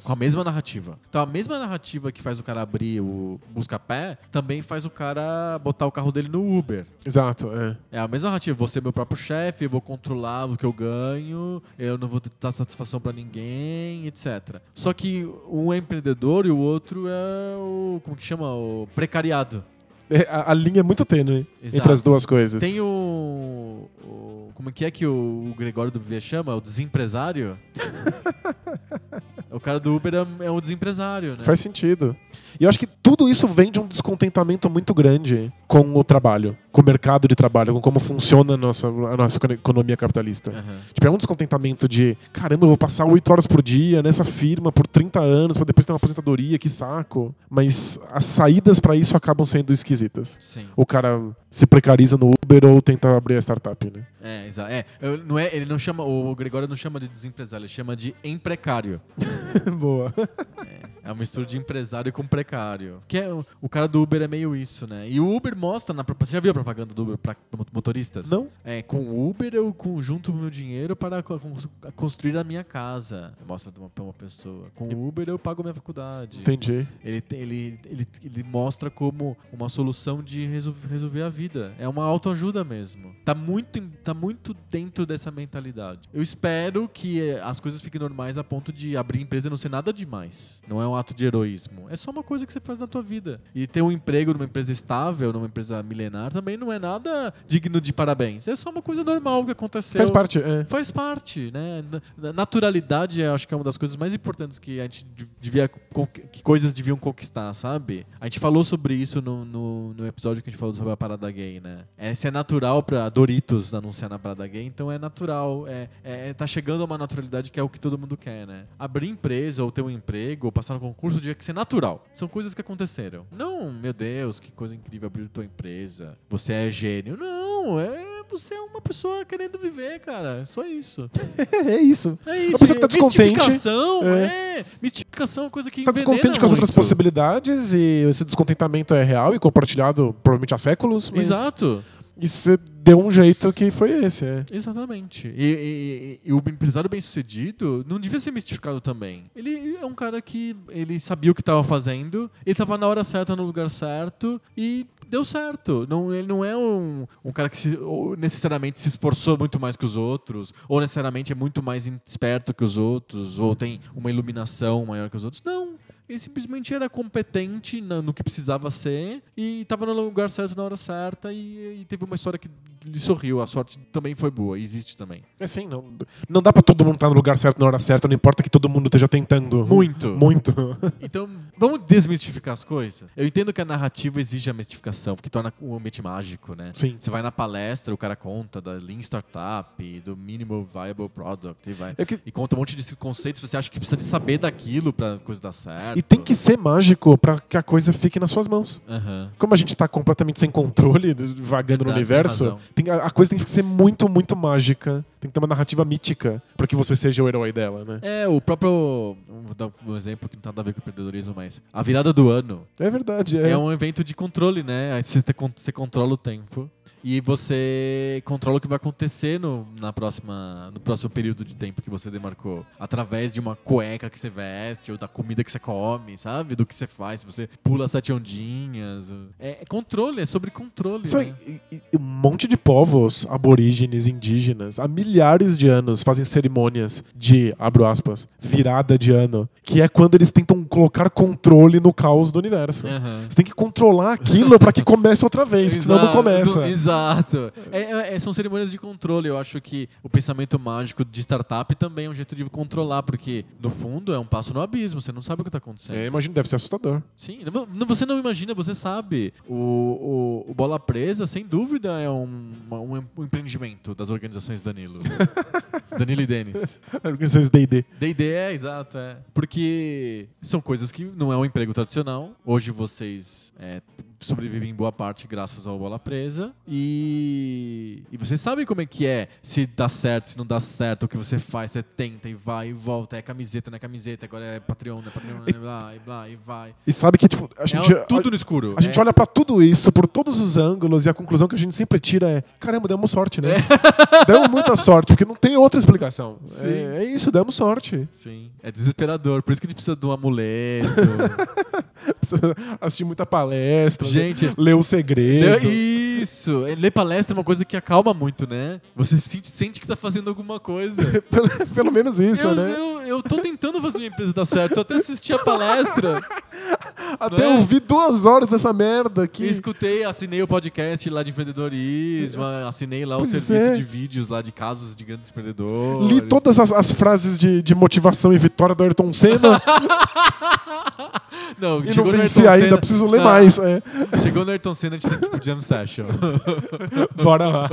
com a mesma narrativa. Então a mesma narrativa que faz o cara abrir o busca-pé, também faz o cara botar o carro dele no Uber. Exato, é. É a mesma narrativa, vou ser meu próprio chefe, eu vou controlar o que eu ganho, eu não vou dar satisfação pra ninguém, etc. Só que um é empreendedor e o outro é o. Como que chama? O precariado. É, A, a linha é muito tênue Exato. entre as duas coisas. Tem o. o- como que é que o, o Gregório do Viver chama? O desempresário? o cara do Uber é, é um desempresário, né? Faz sentido. E eu acho que tudo isso vem de um descontentamento muito grande com o trabalho, com o mercado de trabalho, com como funciona a nossa, a nossa economia capitalista. Aham. Tipo, é um descontentamento de, caramba, eu vou passar 8 horas por dia nessa firma por 30 anos pra depois ter uma aposentadoria, que saco. Mas as saídas pra isso acabam sendo esquisitas. Sim. O cara se precariza no Uber ou tenta abrir a startup, né? É, exato. É, não é, ele não chama, o Gregório não chama de desempresário, ele chama de emprecário. Boa. É uma mistura de empresário com precário. Que é, o- cara do Uber é meio isso, né? E o Uber mostra na propaganda. Você já viu a propaganda do Uber para motoristas? Não? É, com o Uber eu junto o meu dinheiro para co- con- construir a minha casa. Mostra pra uma, pessoa. Com o Uber eu pago minha faculdade. Entendi. Ele, ele, ele, ele mostra como uma solução de resol- resolver a vida. É uma autoajuda mesmo. Tá muito, tá muito dentro dessa mentalidade. Eu espero que eh, as coisas fiquem normais a ponto de abrir empresa não ser nada demais. Não é um ato de heroísmo. É só uma coisa que você faz na tua vida. E ter um emprego numa empresa estável, numa empresa milenar, também não é nada digno de parabéns. É só uma coisa normal que aconteceu. Faz parte, é. Faz parte, né? Na- na- Naturalidade, acho que é uma das coisas mais importantes que a gente de- devia, que coisas deviam conquistar, sabe? A gente falou sobre isso no, no, no episódio que a gente falou sobre a parada gay, né? É, se é natural pra Doritos anunciar na parada gay, então é natural. É, é, tá chegando a uma naturalidade que é o que todo mundo quer, né? Abrir empresa ou ter um emprego ou passar no concurso devia ser natural. São coisas que aconteceram. Não, meu Deus, que coisa incrível abrir tua empresa. Você é gênio. Não, é você é uma pessoa querendo viver, cara. É só isso. é isso. É isso. Uma pessoa que tá descontente. Mistificação, é. Mistificação é uma coisa que Tá descontente com as outras muito. possibilidades e esse descontentamento é real e compartilhado provavelmente há séculos. Mas Exato. Você deu um jeito que foi esse, é. Exatamente. E, e- e o empresário bem sucedido não devia ser mistificado também. Ele é um cara que ele sabia o que estava fazendo, ele estava na hora certa, no lugar certo e deu certo. Não, ele não é um, um cara que se- necessariamente se esforçou muito mais que os outros, ou necessariamente é muito mais esperto que os outros, ou tem uma iluminação maior que os outros. Não. Ele simplesmente era competente no que precisava ser e estava no lugar certo na hora certa e, e teve uma história que lhe sorriu. A sorte também foi boa, existe também. É assim, não, não dá pra todo mundo estar no lugar certo na hora certa, não importa que todo mundo esteja tentando. Muito. Muito. Então, vamos desmistificar as coisas? Eu entendo que a narrativa exige a mistificação, porque torna o ambiente mágico, né? Sim. Você vai na palestra, o cara conta da Lean Startup, do Minimal Viable Product, e, vai, É que- e conta um monte de conceitos, você acha que precisa de saber daquilo pra coisa dar certo. E tem que ser mágico pra que a coisa fique nas suas mãos. Aham. Como a gente tá completamente sem controle, vagando no Verdade, universo, tem razão. Tem- a, coisa tem que ser muito, muito mágica. Tem que ter uma narrativa mítica pra que você seja o herói dela, né? É, o próprio. Vou dar um exemplo que não tem nada a ver com empreendedorismo, mas. A virada do ano É verdade. é, É, um evento de controle, né? Aí você, te- você controla o tempo. E você controla o que vai acontecer no, na próxima, no próximo período de tempo que você demarcou. Através de uma cueca que você veste, ou da comida que você come, sabe? Do que você faz. Se você pula sete ondinhas. É, é controle, é sobre controle. Sabe, né? e- e- um monte de povos aborígenes, indígenas, há milhares de anos fazem cerimônias de, abro aspas, virada de ano, que é quando eles tentam colocar controle no caos do universo. Aham. Você tem que controlar aquilo pra que comece outra vez, porque senão não Exato, começa. do- Exato. É, é- é- são cerimônias de controle. Eu acho que o pensamento mágico de startup também é um jeito de controlar, porque, no fundo, é um passo no abismo. Você não sabe o que está acontecendo. É, imagino, deve ser assustador. Sim, não- você não imagina, você sabe. O, o- o Bola Presa, sem dúvida, é um, um, um empreendimento das organizações Danilo. Danilo e Denis. Organizações D&D. D&D é, exato, é. Porque são coisas que não é um emprego tradicional. Hoje vocês é, sobrevivem em boa parte graças ao Bola Presa. E, e vocês sabem como é que é, se dá certo, se não dá certo, o que você faz, você tenta e vai e volta. É camiseta, não é camiseta, agora é Patreon, não é Patreon, e blá, e blá, e vai. E sabe que, tipo, a gente... é tudo no escuro. A gente É- olha pra tudo isso por todos os ângulos e a conclusão que a gente sempre tira é: caramba, demos sorte, né? demos muita sorte, porque não tem outra explicação. É, é isso, demos sorte. Sim, é desesperador. Por isso que a gente precisa de um amuleto. Precisa assistir muita palestra, Gente, ler o segredo. Isso! É, Ler palestra é uma coisa que acalma muito, né? Você sente, sente que tá fazendo alguma coisa. pelo, pelo menos isso, eu, né? eu, eu tô tentando fazer minha empresa dar certo. Eu até assisti a palestra. Até é? ouvi duas horas dessa merda aqui. E escutei, assinei o podcast lá de empreendedorismo, assinei lá o Pois serviço é. de vídeos lá de casos de grandes empreendedores. Li todas as, as frases de, de motivação e vitória do Ayrton Senna Não, e não venci ainda, Senna- preciso ler Não, mais. É. Chegou no Ayrton Senna, a gente tem que ir pro Jam Session. Bora lá.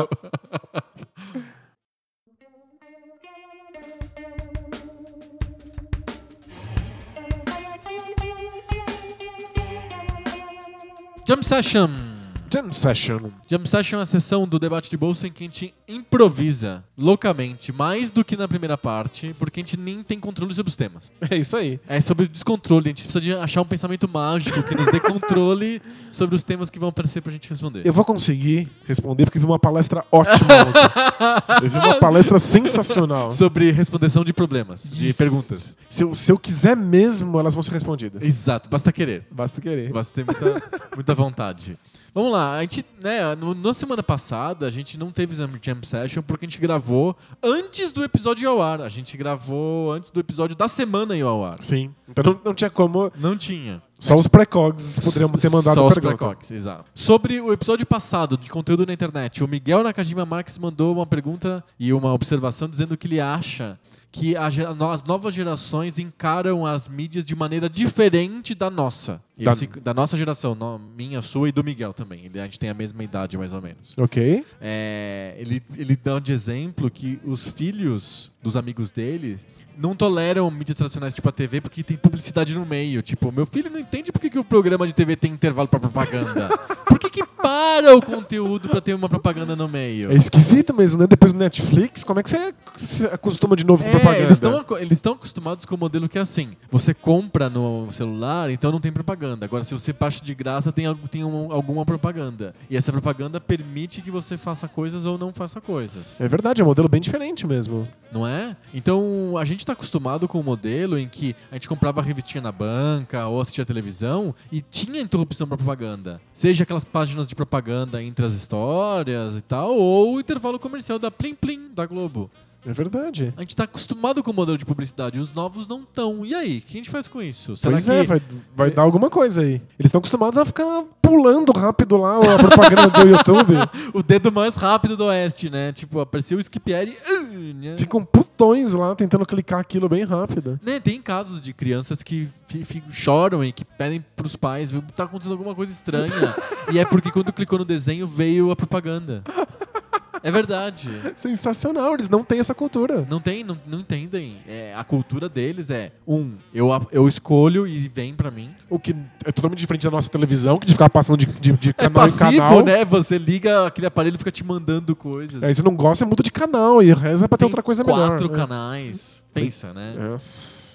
Jam Session! Jam Session. Jam Session é a sessão do debate de bolsa em que a gente improvisa loucamente, mais do que na primeira parte, porque a gente nem tem controle sobre os temas. É isso aí. É sobre o descontrole, a gente precisa de achar um pensamento mágico que nos dê controle sobre os temas que vão aparecer pra gente responder. Eu vou conseguir responder porque vi uma palestra ótima ontem. Eu vi uma palestra sensacional. Sobre respondeção de problemas, de Isso. perguntas. Se eu, se eu quiser mesmo, elas vão ser respondidas. Exato, basta querer. Basta querer. Basta ter muita, muita vontade. Vamos lá, a gente, né, no- na semana passada a gente não teve Jam Jam Session porque a gente gravou antes do episódio ir ao ar. A gente gravou antes do episódio da semana ir ao ar. Sim. Então não, não tinha como. Não tinha. Só os precogs poderiam ter mandado Só os precogs, exato. Sobre o episódio passado de conteúdo na internet, o Miguel Nakajima Marques mandou uma pergunta e uma observação dizendo que ele acha que a as novas gerações encaram as mídias de maneira diferente da nossa. Ele Da- da nossa geração, no- minha, sua e do Miguel também. Ele- a gente tem a mesma idade, mais ou menos. Ok. É, ele, ele dá de exemplo que os filhos dos amigos dele não toleram mídias tradicionais tipo a TV porque tem publicidade no meio. Tipo, meu filho não entende por que, que o programa de TV tem intervalo pra propaganda. Por que, que para o conteúdo pra ter uma propaganda no meio? É esquisito mesmo, né? Depois do Netflix, como é que você se acostuma de novo com É, propaganda? eles estão eles acostumados com o modelo que é assim. Você compra no celular, então não tem propaganda. Agora, se você baixa de graça, tem, tem um- alguma propaganda. E essa propaganda permite que você faça coisas ou não faça coisas. É verdade, é um modelo bem diferente mesmo. Não é? Então a gente está acostumado com o modelo em que a gente comprava a revistinha na banca ou assistia televisão e tinha interrupção para propaganda. Seja aquelas páginas de propaganda entre as histórias e tal, ou o intervalo comercial da Plim Plim da Globo. É verdade. A gente tá acostumado com o modelo de publicidade, os novos não estão. E aí, o que a gente faz com isso? Será pois que é, vai, vai dar alguma coisa aí. Eles estão acostumados a ficar pulando rápido lá a propaganda do YouTube. o dedo mais rápido do oeste, né? Tipo, apareceu o skip ad? Ficam putões lá tentando clicar aquilo bem rápido. Né, Tem casos de crianças que choram e que pedem pros pais, tá acontecendo alguma coisa estranha. e é porque quando clicou no desenho veio a propaganda. É verdade. Sensacional, eles não têm essa cultura. Não tem, não, não entendem. É, a cultura deles é, um, eu, eu escolho e vem pra mim. O que é totalmente diferente da nossa televisão, que de ficar passando de, de, de É canal passivo, em canal. né? Você liga aquele aparelho e fica te mandando coisas. Aí você não gosta, muda de canal e reza pra ter Tem outra coisa melhor. quatro né? canais. Pensa, né?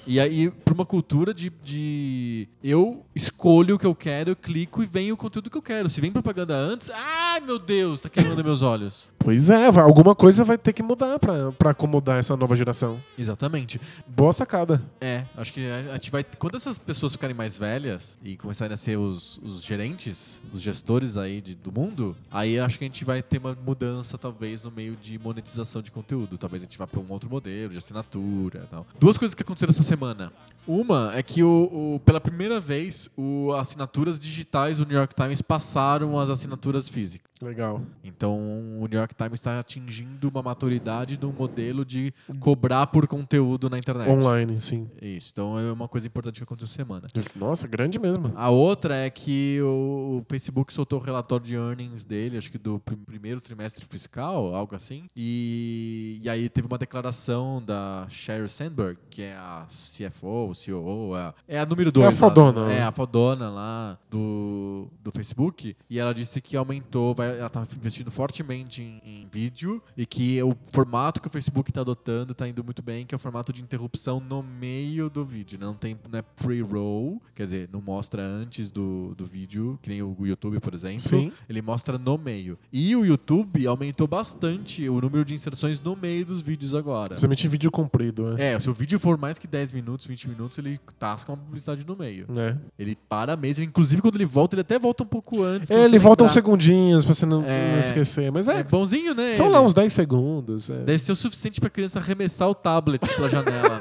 E aí, pra uma cultura de, de. Eu escolho o que eu quero, eu clico e vem o conteúdo que eu quero. Se vem propaganda antes, ai meu Deus, tá queimando meus olhos. Pois é, alguma coisa vai ter que mudar pra, pra acomodar essa nova geração. Exatamente. Boa sacada. É, acho que a a gente vai. Quando essas pessoas ficarem mais velhas e começarem a ser os, os gerentes, os gestores aí de- do mundo, aí acho que a gente vai ter uma mudança, talvez, no meio de monetização de conteúdo. Talvez a gente vá pra um outro modelo de assinatura e tal. Duas coisas que aconteceram essa semana. Uma é que o, o- pela primeira vez, o assinaturas digitais do New York Times passaram as assinaturas físicas. Legal. Então, o New York Times está atingindo uma maturidade do modelo de cobrar por conteúdo na internet. Online, sim. Isso, então é uma coisa importante que aconteceu semana. Nossa, grande mesmo. A outra é que o, Facebook soltou o relatório de earnings dele, acho que do prim- primeiro trimestre fiscal, algo assim. E, e aí teve uma declaração da Sheryl Sandberg, que é a CFO, COO, é a, é a número 2. É a fodona. É, a fodona lá do, do Facebook. E ela disse que aumentou, vai, ela tá investindo fortemente em, em vídeo e que o formato que o Facebook está adotando está indo muito bem, que é o formato de interrupção no meio do vídeo. né? Não tem não é pre-roll, quer dizer, não mostra antes do, do vídeo, que nem o YouTube, por exemplo. Sim. Ele mostra no meio. E o YouTube aumentou bastante o número de inserções no meio dos vídeos agora. Principalmente vídeo comprido, é. É, se o vídeo for mais que 10 minutos, 20 minutos, ele tasca uma publicidade no meio. É. Ele para mesmo, inclusive quando ele volta, ele até volta um pouco antes. É, ele volta uns segundinhos pra você não, É. não esquecer. Mas é, É bonzinho, né? são ele? lá uns 10 segundos. é. Deve ser o suficiente pra criança arremessar o tablet pela janela,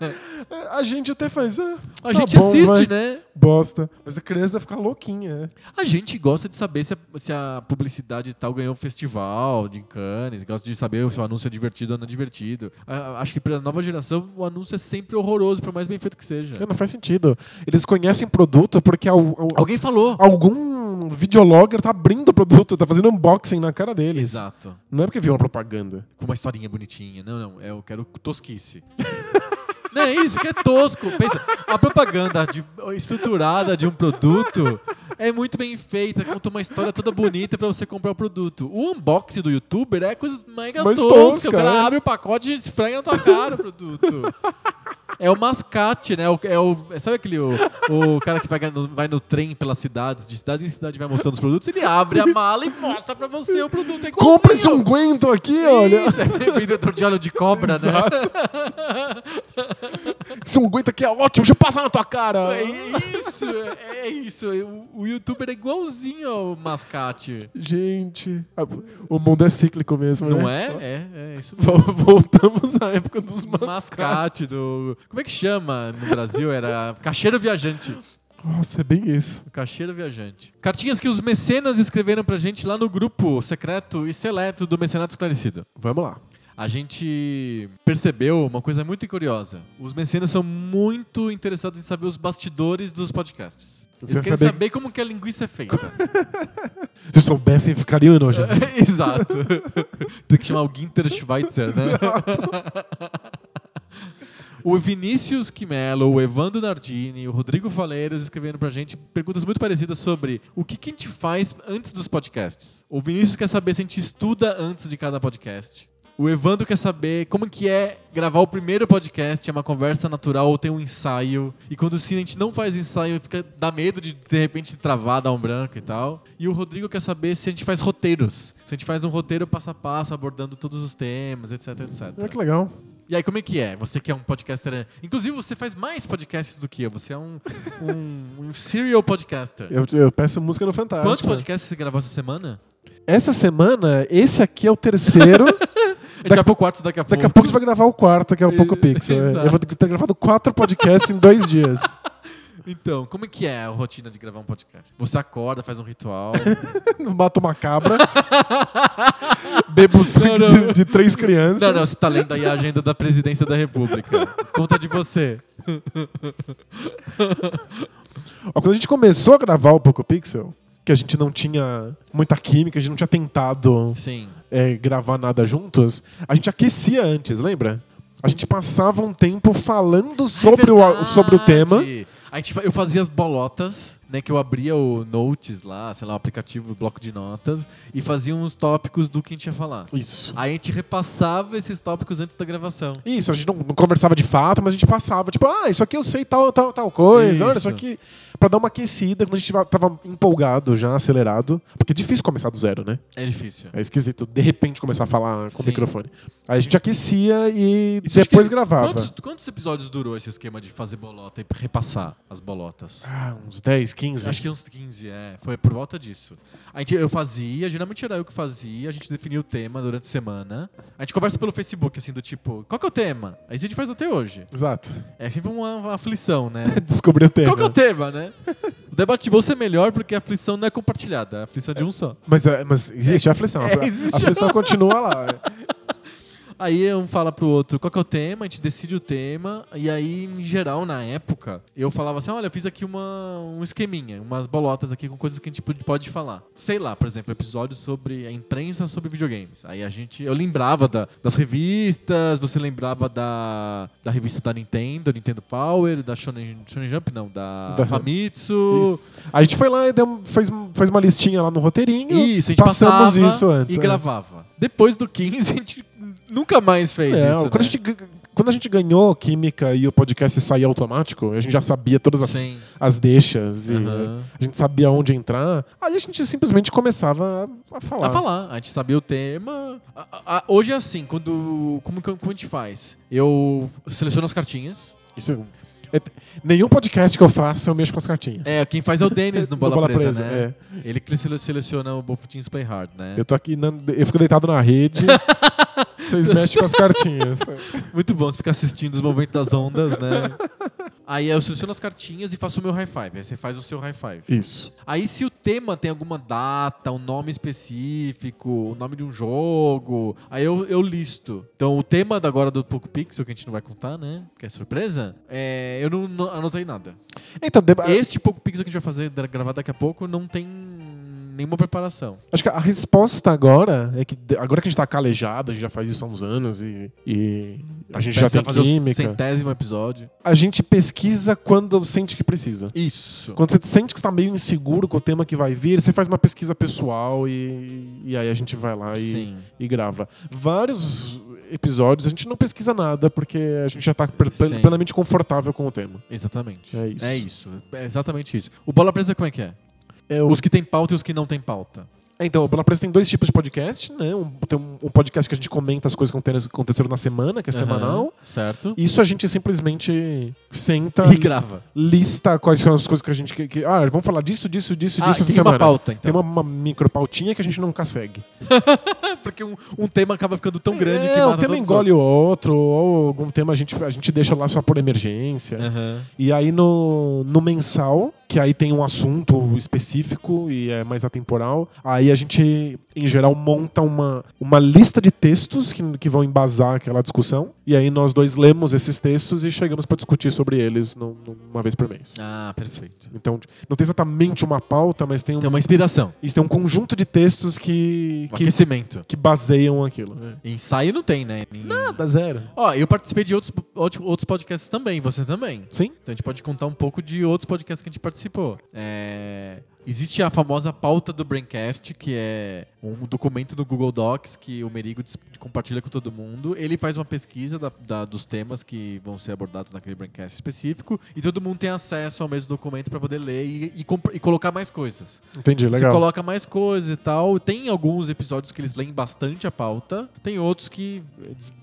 A gente até faz. ah, A tá gente bom, assiste, vai. né? Bosta. Mas a criança deve ficar louquinha. é. A gente gosta de saber se a, se a publicidade tal ganhou um festival de Cannes, gosta de saber se o anúncio é divertido ou não é divertido. A- Acho que pra nova geração o anúncio é sempre horroroso, por mais bem feito que seja. É, Não faz sentido. Eles conhecem produto porque al- al- Alguém falou. algum videologger tá abrindo o produto, tá fazendo unboxing na cara deles. Exato. Não é porque viu uma propaganda. Com uma historinha bonitinha. Não, não, eu quero tosquice. Não é isso, que é tosco. Pensa, a propaganda de- estruturada de um produto é muito bem feita, conta uma história toda bonita pra você comprar o produto. O unboxing do youtuber é coisa mega Mais tosca. tosca, o cara é. abre o pacote e esfrega na tua cara o produto. É o mascate, né? É o, sabe aquele o, o cara que vai no, vai no trem pelas cidades, de cidade em cidade vai mostrando os produtos? Ele abre a mala e mostra pra você o produto. É. Compre esse unguento aqui, olha. Isso, é vendedor de óleo de cobra, né? Esse unguento aqui é ótimo, deixa eu passar na tua cara. É isso, é, é isso. O, o youtuber é igualzinho ao mascate. Gente, o mundo é cíclico mesmo, Não né? é? É, é isso mesmo. Vol- Voltamos à época dos mascates. Mascate do. Como é que chama no Brasil? Era cacheiro viajante. Nossa, é bem isso. Cacheiro viajante. Cartinhas que os mecenas escreveram pra gente lá no grupo secreto e seleto do Mecenato Esclarecido. Vamos lá. A gente percebeu uma coisa muito curiosa. Os mecenas são muito interessados em saber os bastidores dos podcasts. Eles Você querem saber- saber como que a linguiça é feita. Se soubessem, ficariam enojados. Exato. Tem que chamar o Ginter Schweitzer, né? O Vinícius Quimelo, o Evandro Nardini, o Rodrigo Faleiros escreveram pra gente perguntas muito parecidas sobre o que, que a gente faz antes dos podcasts. O Vinícius quer saber se a gente estuda antes de cada podcast. O Evandro quer saber como que é gravar o primeiro podcast, é uma conversa natural ou tem um ensaio. E quando sim, a gente não faz ensaio, fica, dá medo de de repente travar, dar um branco e tal. E o Rodrigo quer saber se a gente faz roteiros. Se a gente faz um roteiro passo a passo, abordando todos os temas, etc, etc. Olha que legal. E aí, como é que é? Você que é um podcaster. Inclusive, você faz mais podcasts do que eu. Você é um, um, um serial podcaster. Eu, eu peço música no Fantástico. Quantos podcasts você gravou essa semana? Essa semana, esse aqui é o terceiro. A gente vai pro quarto daqui a pouco. Daqui a pouco a gente vai gravar o quarto, que é o Poco Pixel. é. Exato. Eu vou ter gravado quatro podcasts em dois dias. Então, como é que é a rotina de gravar um podcast? Você acorda, faz um ritual. Mato uma cabra. Bebo sangue Não, não. De, de três crianças. não, não, você tá lendo aí a agenda da presidência da república. Conta de você. Quando a gente começou a gravar o Poco Pixel, que a gente não tinha muita química, a gente não tinha tentado Sim. é, gravar nada juntos, a gente aquecia antes, lembra? A gente passava um tempo falando sobre, o, É sobre o tema. Verdade. A gente, fa- eu fazia as bolotas, né? Que eu abria o Notes lá, sei lá, o aplicativo, o bloco de notas, e fazia uns tópicos do que a gente ia falar. Isso. Aí a gente repassava esses tópicos antes da gravação. Isso, a gente não, não conversava de fato, mas a gente passava, tipo, ah, isso aqui eu sei tal, tal, tal coisa, olha, isso Isso. aqui. Pra dar uma aquecida, quando a gente tava empolgado já, acelerado. Porque é difícil começar do zero, né? É difícil. É esquisito, de repente começar a falar com o Sim. microfone. Aí a gente aquecia e Isso, depois que- gravava. Quantos, quantos episódios durou esse esquema de fazer bolota e repassar as bolotas? Ah, uns 10, 15. Acho que uns 15, é. Foi por volta disso. A gente, eu fazia, geralmente era eu que fazia, a gente definia o tema durante a semana. A gente conversa pelo Facebook, assim, do tipo, qual que é o tema? Aí a gente faz até hoje. Exato. É sempre uma, uma aflição, né? Descobri o tema. Qual que é o tema, né? O debate de bolsa é melhor porque a aflição não é compartilhada, a aflição é de um só. Mas, é, mas existe a aflição. É, a, existe a aflição continua lá. Aí um fala pro outro qual que é o tema, a gente decide o tema, e aí, em geral, na época, eu falava assim: olha, eu fiz aqui uma, um esqueminha, umas bolotas aqui com coisas que a gente pode- falar. Sei lá, por exemplo, episódio sobre a imprensa sobre videogames. Aí a gente. Eu lembrava da- das revistas, você lembrava da, da revista da Nintendo, Nintendo Power, da Shonen, Shonen Jump, não, da, Da- Famitsu. Isso. A gente foi lá e deu, fez, fez uma listinha lá no roteirinho. Isso, a gente Passamos isso antes. e é. gravava. Depois do 15, a gente nunca mais fez É, isso. quando, né? a gente, quando a gente ganhou química e o podcast saía automático, a gente já sabia todas as, Sim. as deixas e Aham. a gente sabia onde entrar. Aí a gente simplesmente começava a, a falar. A falar, a gente sabia o tema. A- hoje é assim, quando. Como, como a gente faz? Eu seleciono as cartinhas. Isso, é- nenhum podcast que eu faço eu mexo com as cartinhas. É, quem faz é o Denis no Bola, Bola Presa, Presa, né? Ele que sele- seleciona o Teams Play Hard, né? Eu tô aqui, na- eu fico deitado na rede, vocês mexem com as cartinhas. Muito bom você ficar assistindo os movimentos das ondas, né? Aí eu seleciono as cartinhas e faço o meu high five. Aí você faz o seu high five. Isso. Aí se o tema tem alguma data, um nome específico, o nome de um jogo, aí eu, eu listo. Então o tema agora do Poco Pixel, que a gente não vai contar, né? Que é surpresa, é, eu não, não anotei nada. Então, deba- Este Poco Pixel que a gente vai fazer, gravar daqui a pouco, não tem nenhuma preparação. acho que a resposta agora é que agora que a gente tá calejado, a gente já faz isso há uns anos e, e a gente já tem fazer o química. centésimo episódio. A gente pesquisa quando sente que precisa. Isso. Quando você sente que está meio inseguro com o tema que vai vir, você faz uma pesquisa pessoal e, e aí a gente vai lá e, e grava. Vários episódios a gente não pesquisa nada porque a gente já está plenamente confortável com o tema. Exatamente. É isso. É isso. É exatamente isso. O Bola Presa como é que é? É, o- Os que tem pauta e os que não tem pauta. É, Então, o Bola Presa tem dois tipos de podcast, né? Um, tem um, um podcast que a gente comenta as coisas que aconte- aconteceram na semana, que é Aham, semanal. Certo. Isso a gente simplesmente senta, E grava. lista quais são as coisas que a gente. Que, que- ah, vamos falar disso, disso, disso, Ah, disso tem uma semana. pauta, Tem então. uma, uma micro pautinha que a gente nunca segue. Porque um, um tema acaba ficando tão grande que é, mata o tema engole o outro, ou algum tema a gente, a gente deixa lá só por emergência. Aham. E aí no, no mensal, que aí tem um assunto específico e é mais atemporal, aí a gente, em geral, monta uma, uma lista de textos que, que vão embasar aquela discussão. E aí nós dois lemos esses textos e chegamos para discutir sobre eles uma vez por mês. Ah, perfeito. Então, não tem exatamente uma pauta, mas tem um, Tem uma inspiração. isso tem um conjunto de textos que, Um que, aquecimento. que baseiam aquilo. Né? Ensaio não tem, né? Em- Nada, zero. Ó, eu participei de outros, outro- outros podcasts também, você também. Sim? Então a gente pode contar um pouco de outros podcasts que a gente participou. É, Existe a famosa pauta do Braincast, que é um documento do Google Docs que o Merigo compartilha com todo mundo. Ele faz uma pesquisa da- da- dos temas que vão ser abordados naquele Braincast específico e todo mundo tem acesso ao mesmo documento para poder ler e, e e colocar mais coisas. Entendi, Você legal. coloca mais coisas e tal. Tem alguns episódios que eles leem bastante a pauta, tem outros que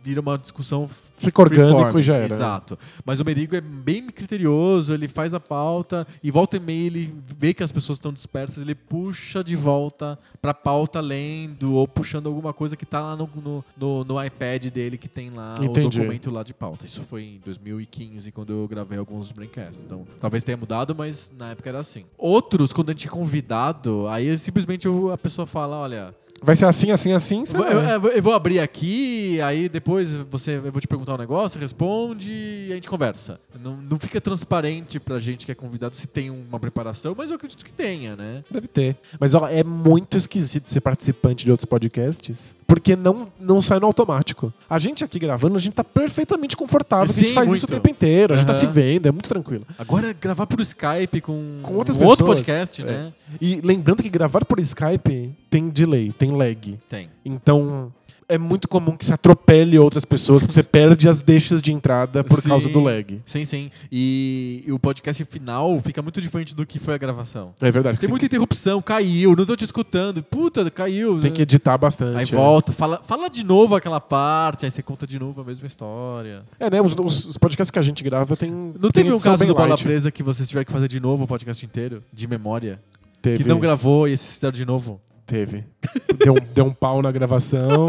viram uma discussão Fica orgânico e já era. né? Exato. Mas o Merigo é bem criterioso, ele faz a pauta e volta e meia ele vê que as pessoas estão dispersas, ele puxa de volta pra pauta lendo ou puxando alguma coisa que tá lá no, no, no, no iPad dele que tem lá Entendi. o documento lá de pauta. Isso foi em 2015, quando eu gravei alguns braincasts. Então, talvez tenha mudado, mas na época era assim. Outros, quando a gente é convidado, aí simplesmente a pessoa fala, olha... Vai ser assim, assim, assim. sei Eu, eu- eu vou abrir aqui, aí depois você, eu vou te perguntar um negócio, responde e a gente conversa. Não, não fica transparente pra gente que é convidado se tem uma preparação, mas eu acredito que tenha, né? Deve ter. Mas ó, é muito esquisito ser participante de outros podcasts, porque não, não sai no automático. A gente aqui gravando, a gente tá perfeitamente confortável, que a Sim, gente faz isso o muito. tempo inteiro, a gente tá se vendo, é muito tranquilo. Agora gravar por Skype com, Com outras um outro pessoas, podcast, é. né? E lembrando que gravar por Skype tem delay, tem lag. Tem. Então é muito comum que se atropele outras pessoas, porque você perde as deixas de entrada por Sim. causa do lag. Sim, sim. E, e o podcast final fica muito diferente do que foi a gravação. É verdade. Tem você muita interrupção, caiu, não tô te escutando. Puta, caiu. tem que editar bastante. Aí é. volta, fala, fala de novo aquela parte, aí você conta de novo a mesma história. É, né? Os, os- podcasts que a gente grava tem. Não tem teve um caso do Bola light. Presa que vocês tiveram que fazer de novo o podcast inteiro, de memória? Teve. Que não gravou e vocês fizeram de novo? Teve. Deu, um- deu um pau na gravação,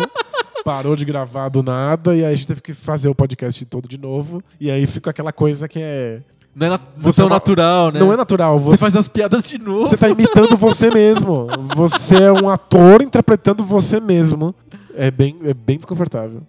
parou de gravar do nada, e aí a gente teve que fazer o podcast todo de novo. E aí fica aquela coisa que é. Não é, na, Você é uma- natural, né? Não é natural. Você Você, faz as piadas de novo. você tá imitando você mesmo. Você é um ator interpretando você mesmo. É bem, é bem desconfortável.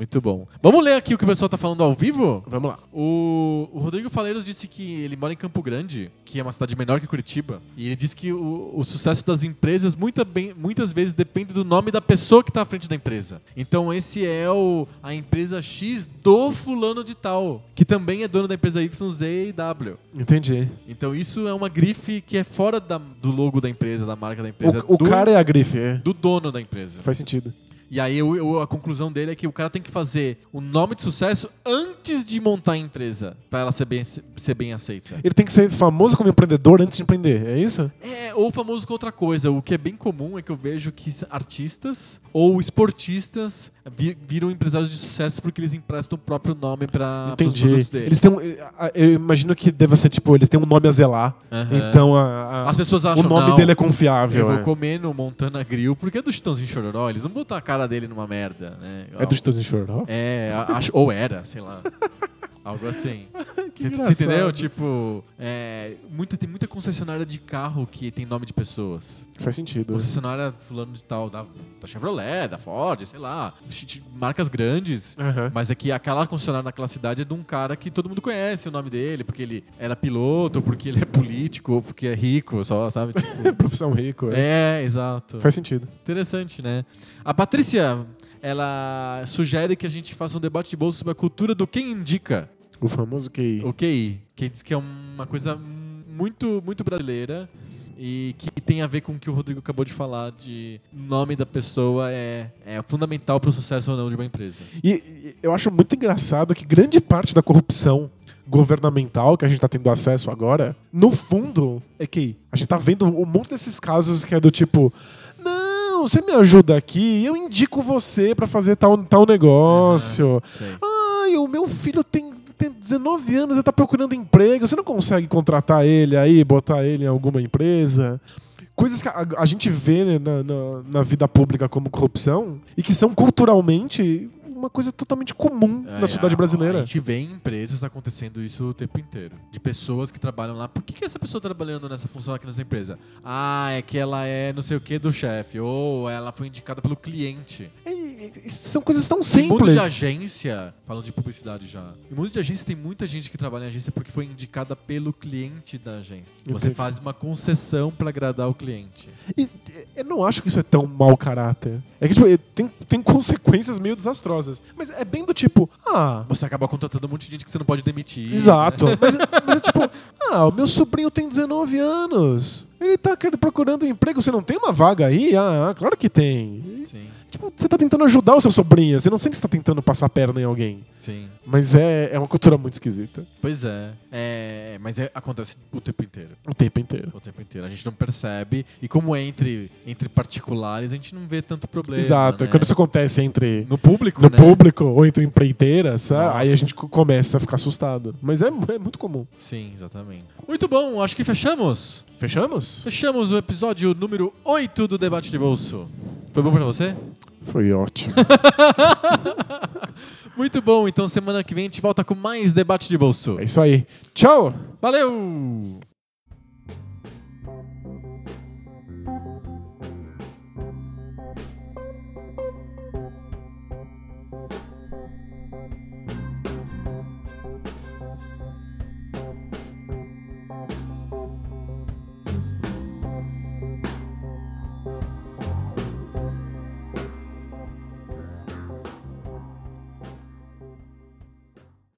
Muito bom. Vamos ler aqui o que o pessoal tá falando ao vivo? Vamos lá. O, o Rodrigo Faleiros disse que ele mora em Campo Grande, que é uma cidade menor que Curitiba. E ele disse que o, o sucesso das empresas muita bem- muitas vezes depende do nome da pessoa que está à frente da empresa. Então esse é o, a empresa X do fulano de tal, que também é dono da empresa YZ e W. Entendi. Então isso é uma grife que é fora da- do logo da empresa, da marca da empresa. O, o do, cara é a grife, é. do dono da empresa. Faz sentido. E aí o- o- a conclusão dele é que o cara tem que fazer o nome de sucesso antes de montar a empresa, pra ela ser bem, ser bem aceita. Ele tem que ser famoso como empreendedor antes de empreender, é isso? É, ou famoso com outra coisa. O que é bem comum é que eu vejo que artistas ou esportistas vi- viram empresários de sucesso porque eles emprestam o próprio nome para os produtos deles. Eles têm um, eu imagino que deva ser tipo, eles têm um nome a zelar. Aham. Então a- a- As pessoas o acham nome não, dele é Eu confiável. vou É, comer no Montana Grill porque é do Chitãozinho Chororó. Eles não botam a cara dele numa merda, né? é do Chitãozinho Chororó? É, acho, ou era, sei lá. Algo assim. Que Você entendeu? Tipo, é, muita, tem muita concessionária de carro que tem nome de pessoas. Faz sentido. Concessionária fulano de tal, da, da Chevrolet, da Ford, sei lá. Marcas grandes. Mas é que aquela concessionária naquela cidade é de um cara que todo mundo conhece o nome dele, porque ele era piloto, ou porque ele é político, ou porque é rico, só, sabe? Tipo, Profissão rico. É. é, exato. Faz sentido. Interessante, né? A Patrícia, ela sugere que a gente faça um debate de bolsa sobre a cultura do quem indica O famoso QI. o QI, que diz que é uma coisa muito, muito brasileira e que tem a ver com o que o Rodrigo acabou de falar de nome da pessoa é, é fundamental para o sucesso ou não de uma empresa. E, e eu acho muito engraçado que grande parte da corrupção governamental que a gente tá tendo acesso agora, no fundo, é que a gente tá vendo um monte desses casos que é do tipo. Não, você me ajuda aqui, eu indico você pra fazer tal, tal negócio. Sei. Ai, o meu filho tem 19 anos, ele tá procurando emprego. Você não consegue contratar ele aí, botar ele em alguma empresa? Coisas que a, a gente vê né, na, na, na vida pública como corrupção e que são culturalmente uma coisa totalmente comum É, na sociedade brasileira. A gente vê em empresas acontecendo isso o tempo inteiro. De pessoas que trabalham lá. Por que, que essa pessoa tá trabalhando nessa função aqui nessa empresa? Ah, é que ela é não sei o que do chefe. Ou ela foi indicada pelo cliente. E são coisas tão Em mundo de simples. agência, falando de publicidade já. Em mundo de agência tem muita gente que trabalha em agência porque foi indicada pelo cliente da agência. Você Entendi. faz uma concessão pra agradar o cliente. E eu não acho que isso é tão mau caráter. É que tipo, tem, tem consequências meio desastrosas. Mas é bem do tipo, ah, Você acaba contratando um monte de gente que você não pode demitir. Exato. né? Mas, mas é tipo, ah, o meu sobrinho tem 19 anos. Ele tá procurando emprego. Você não tem uma vaga aí? Ah, claro que tem. Sim, Tipo, você tá tentando ajudar o seu sobrinho. Você não sente que você tá tentando passar a perna em alguém. sim. Mas é, é uma cultura muito esquisita. Pois é. É, mas é- acontece o tempo inteiro. O tempo inteiro. O tempo inteiro. A gente não percebe. E como é entre, entre particulares, a gente não vê tanto problema. Exato. né? Quando isso acontece entre No público, no né? público ou entre empreiteiras? Nossa. aí a gente co- começa a ficar assustado. Mas é, é muito comum. Sim, exatamente. Muito bom, acho que fechamos. Fechamos? Fechamos o episódio número 8 do Debate de Bolso. Foi bom pra você? Foi ótimo. Muito bom, então semana que vem a gente volta com mais debate de bolso. É isso aí. Tchau! Valeu!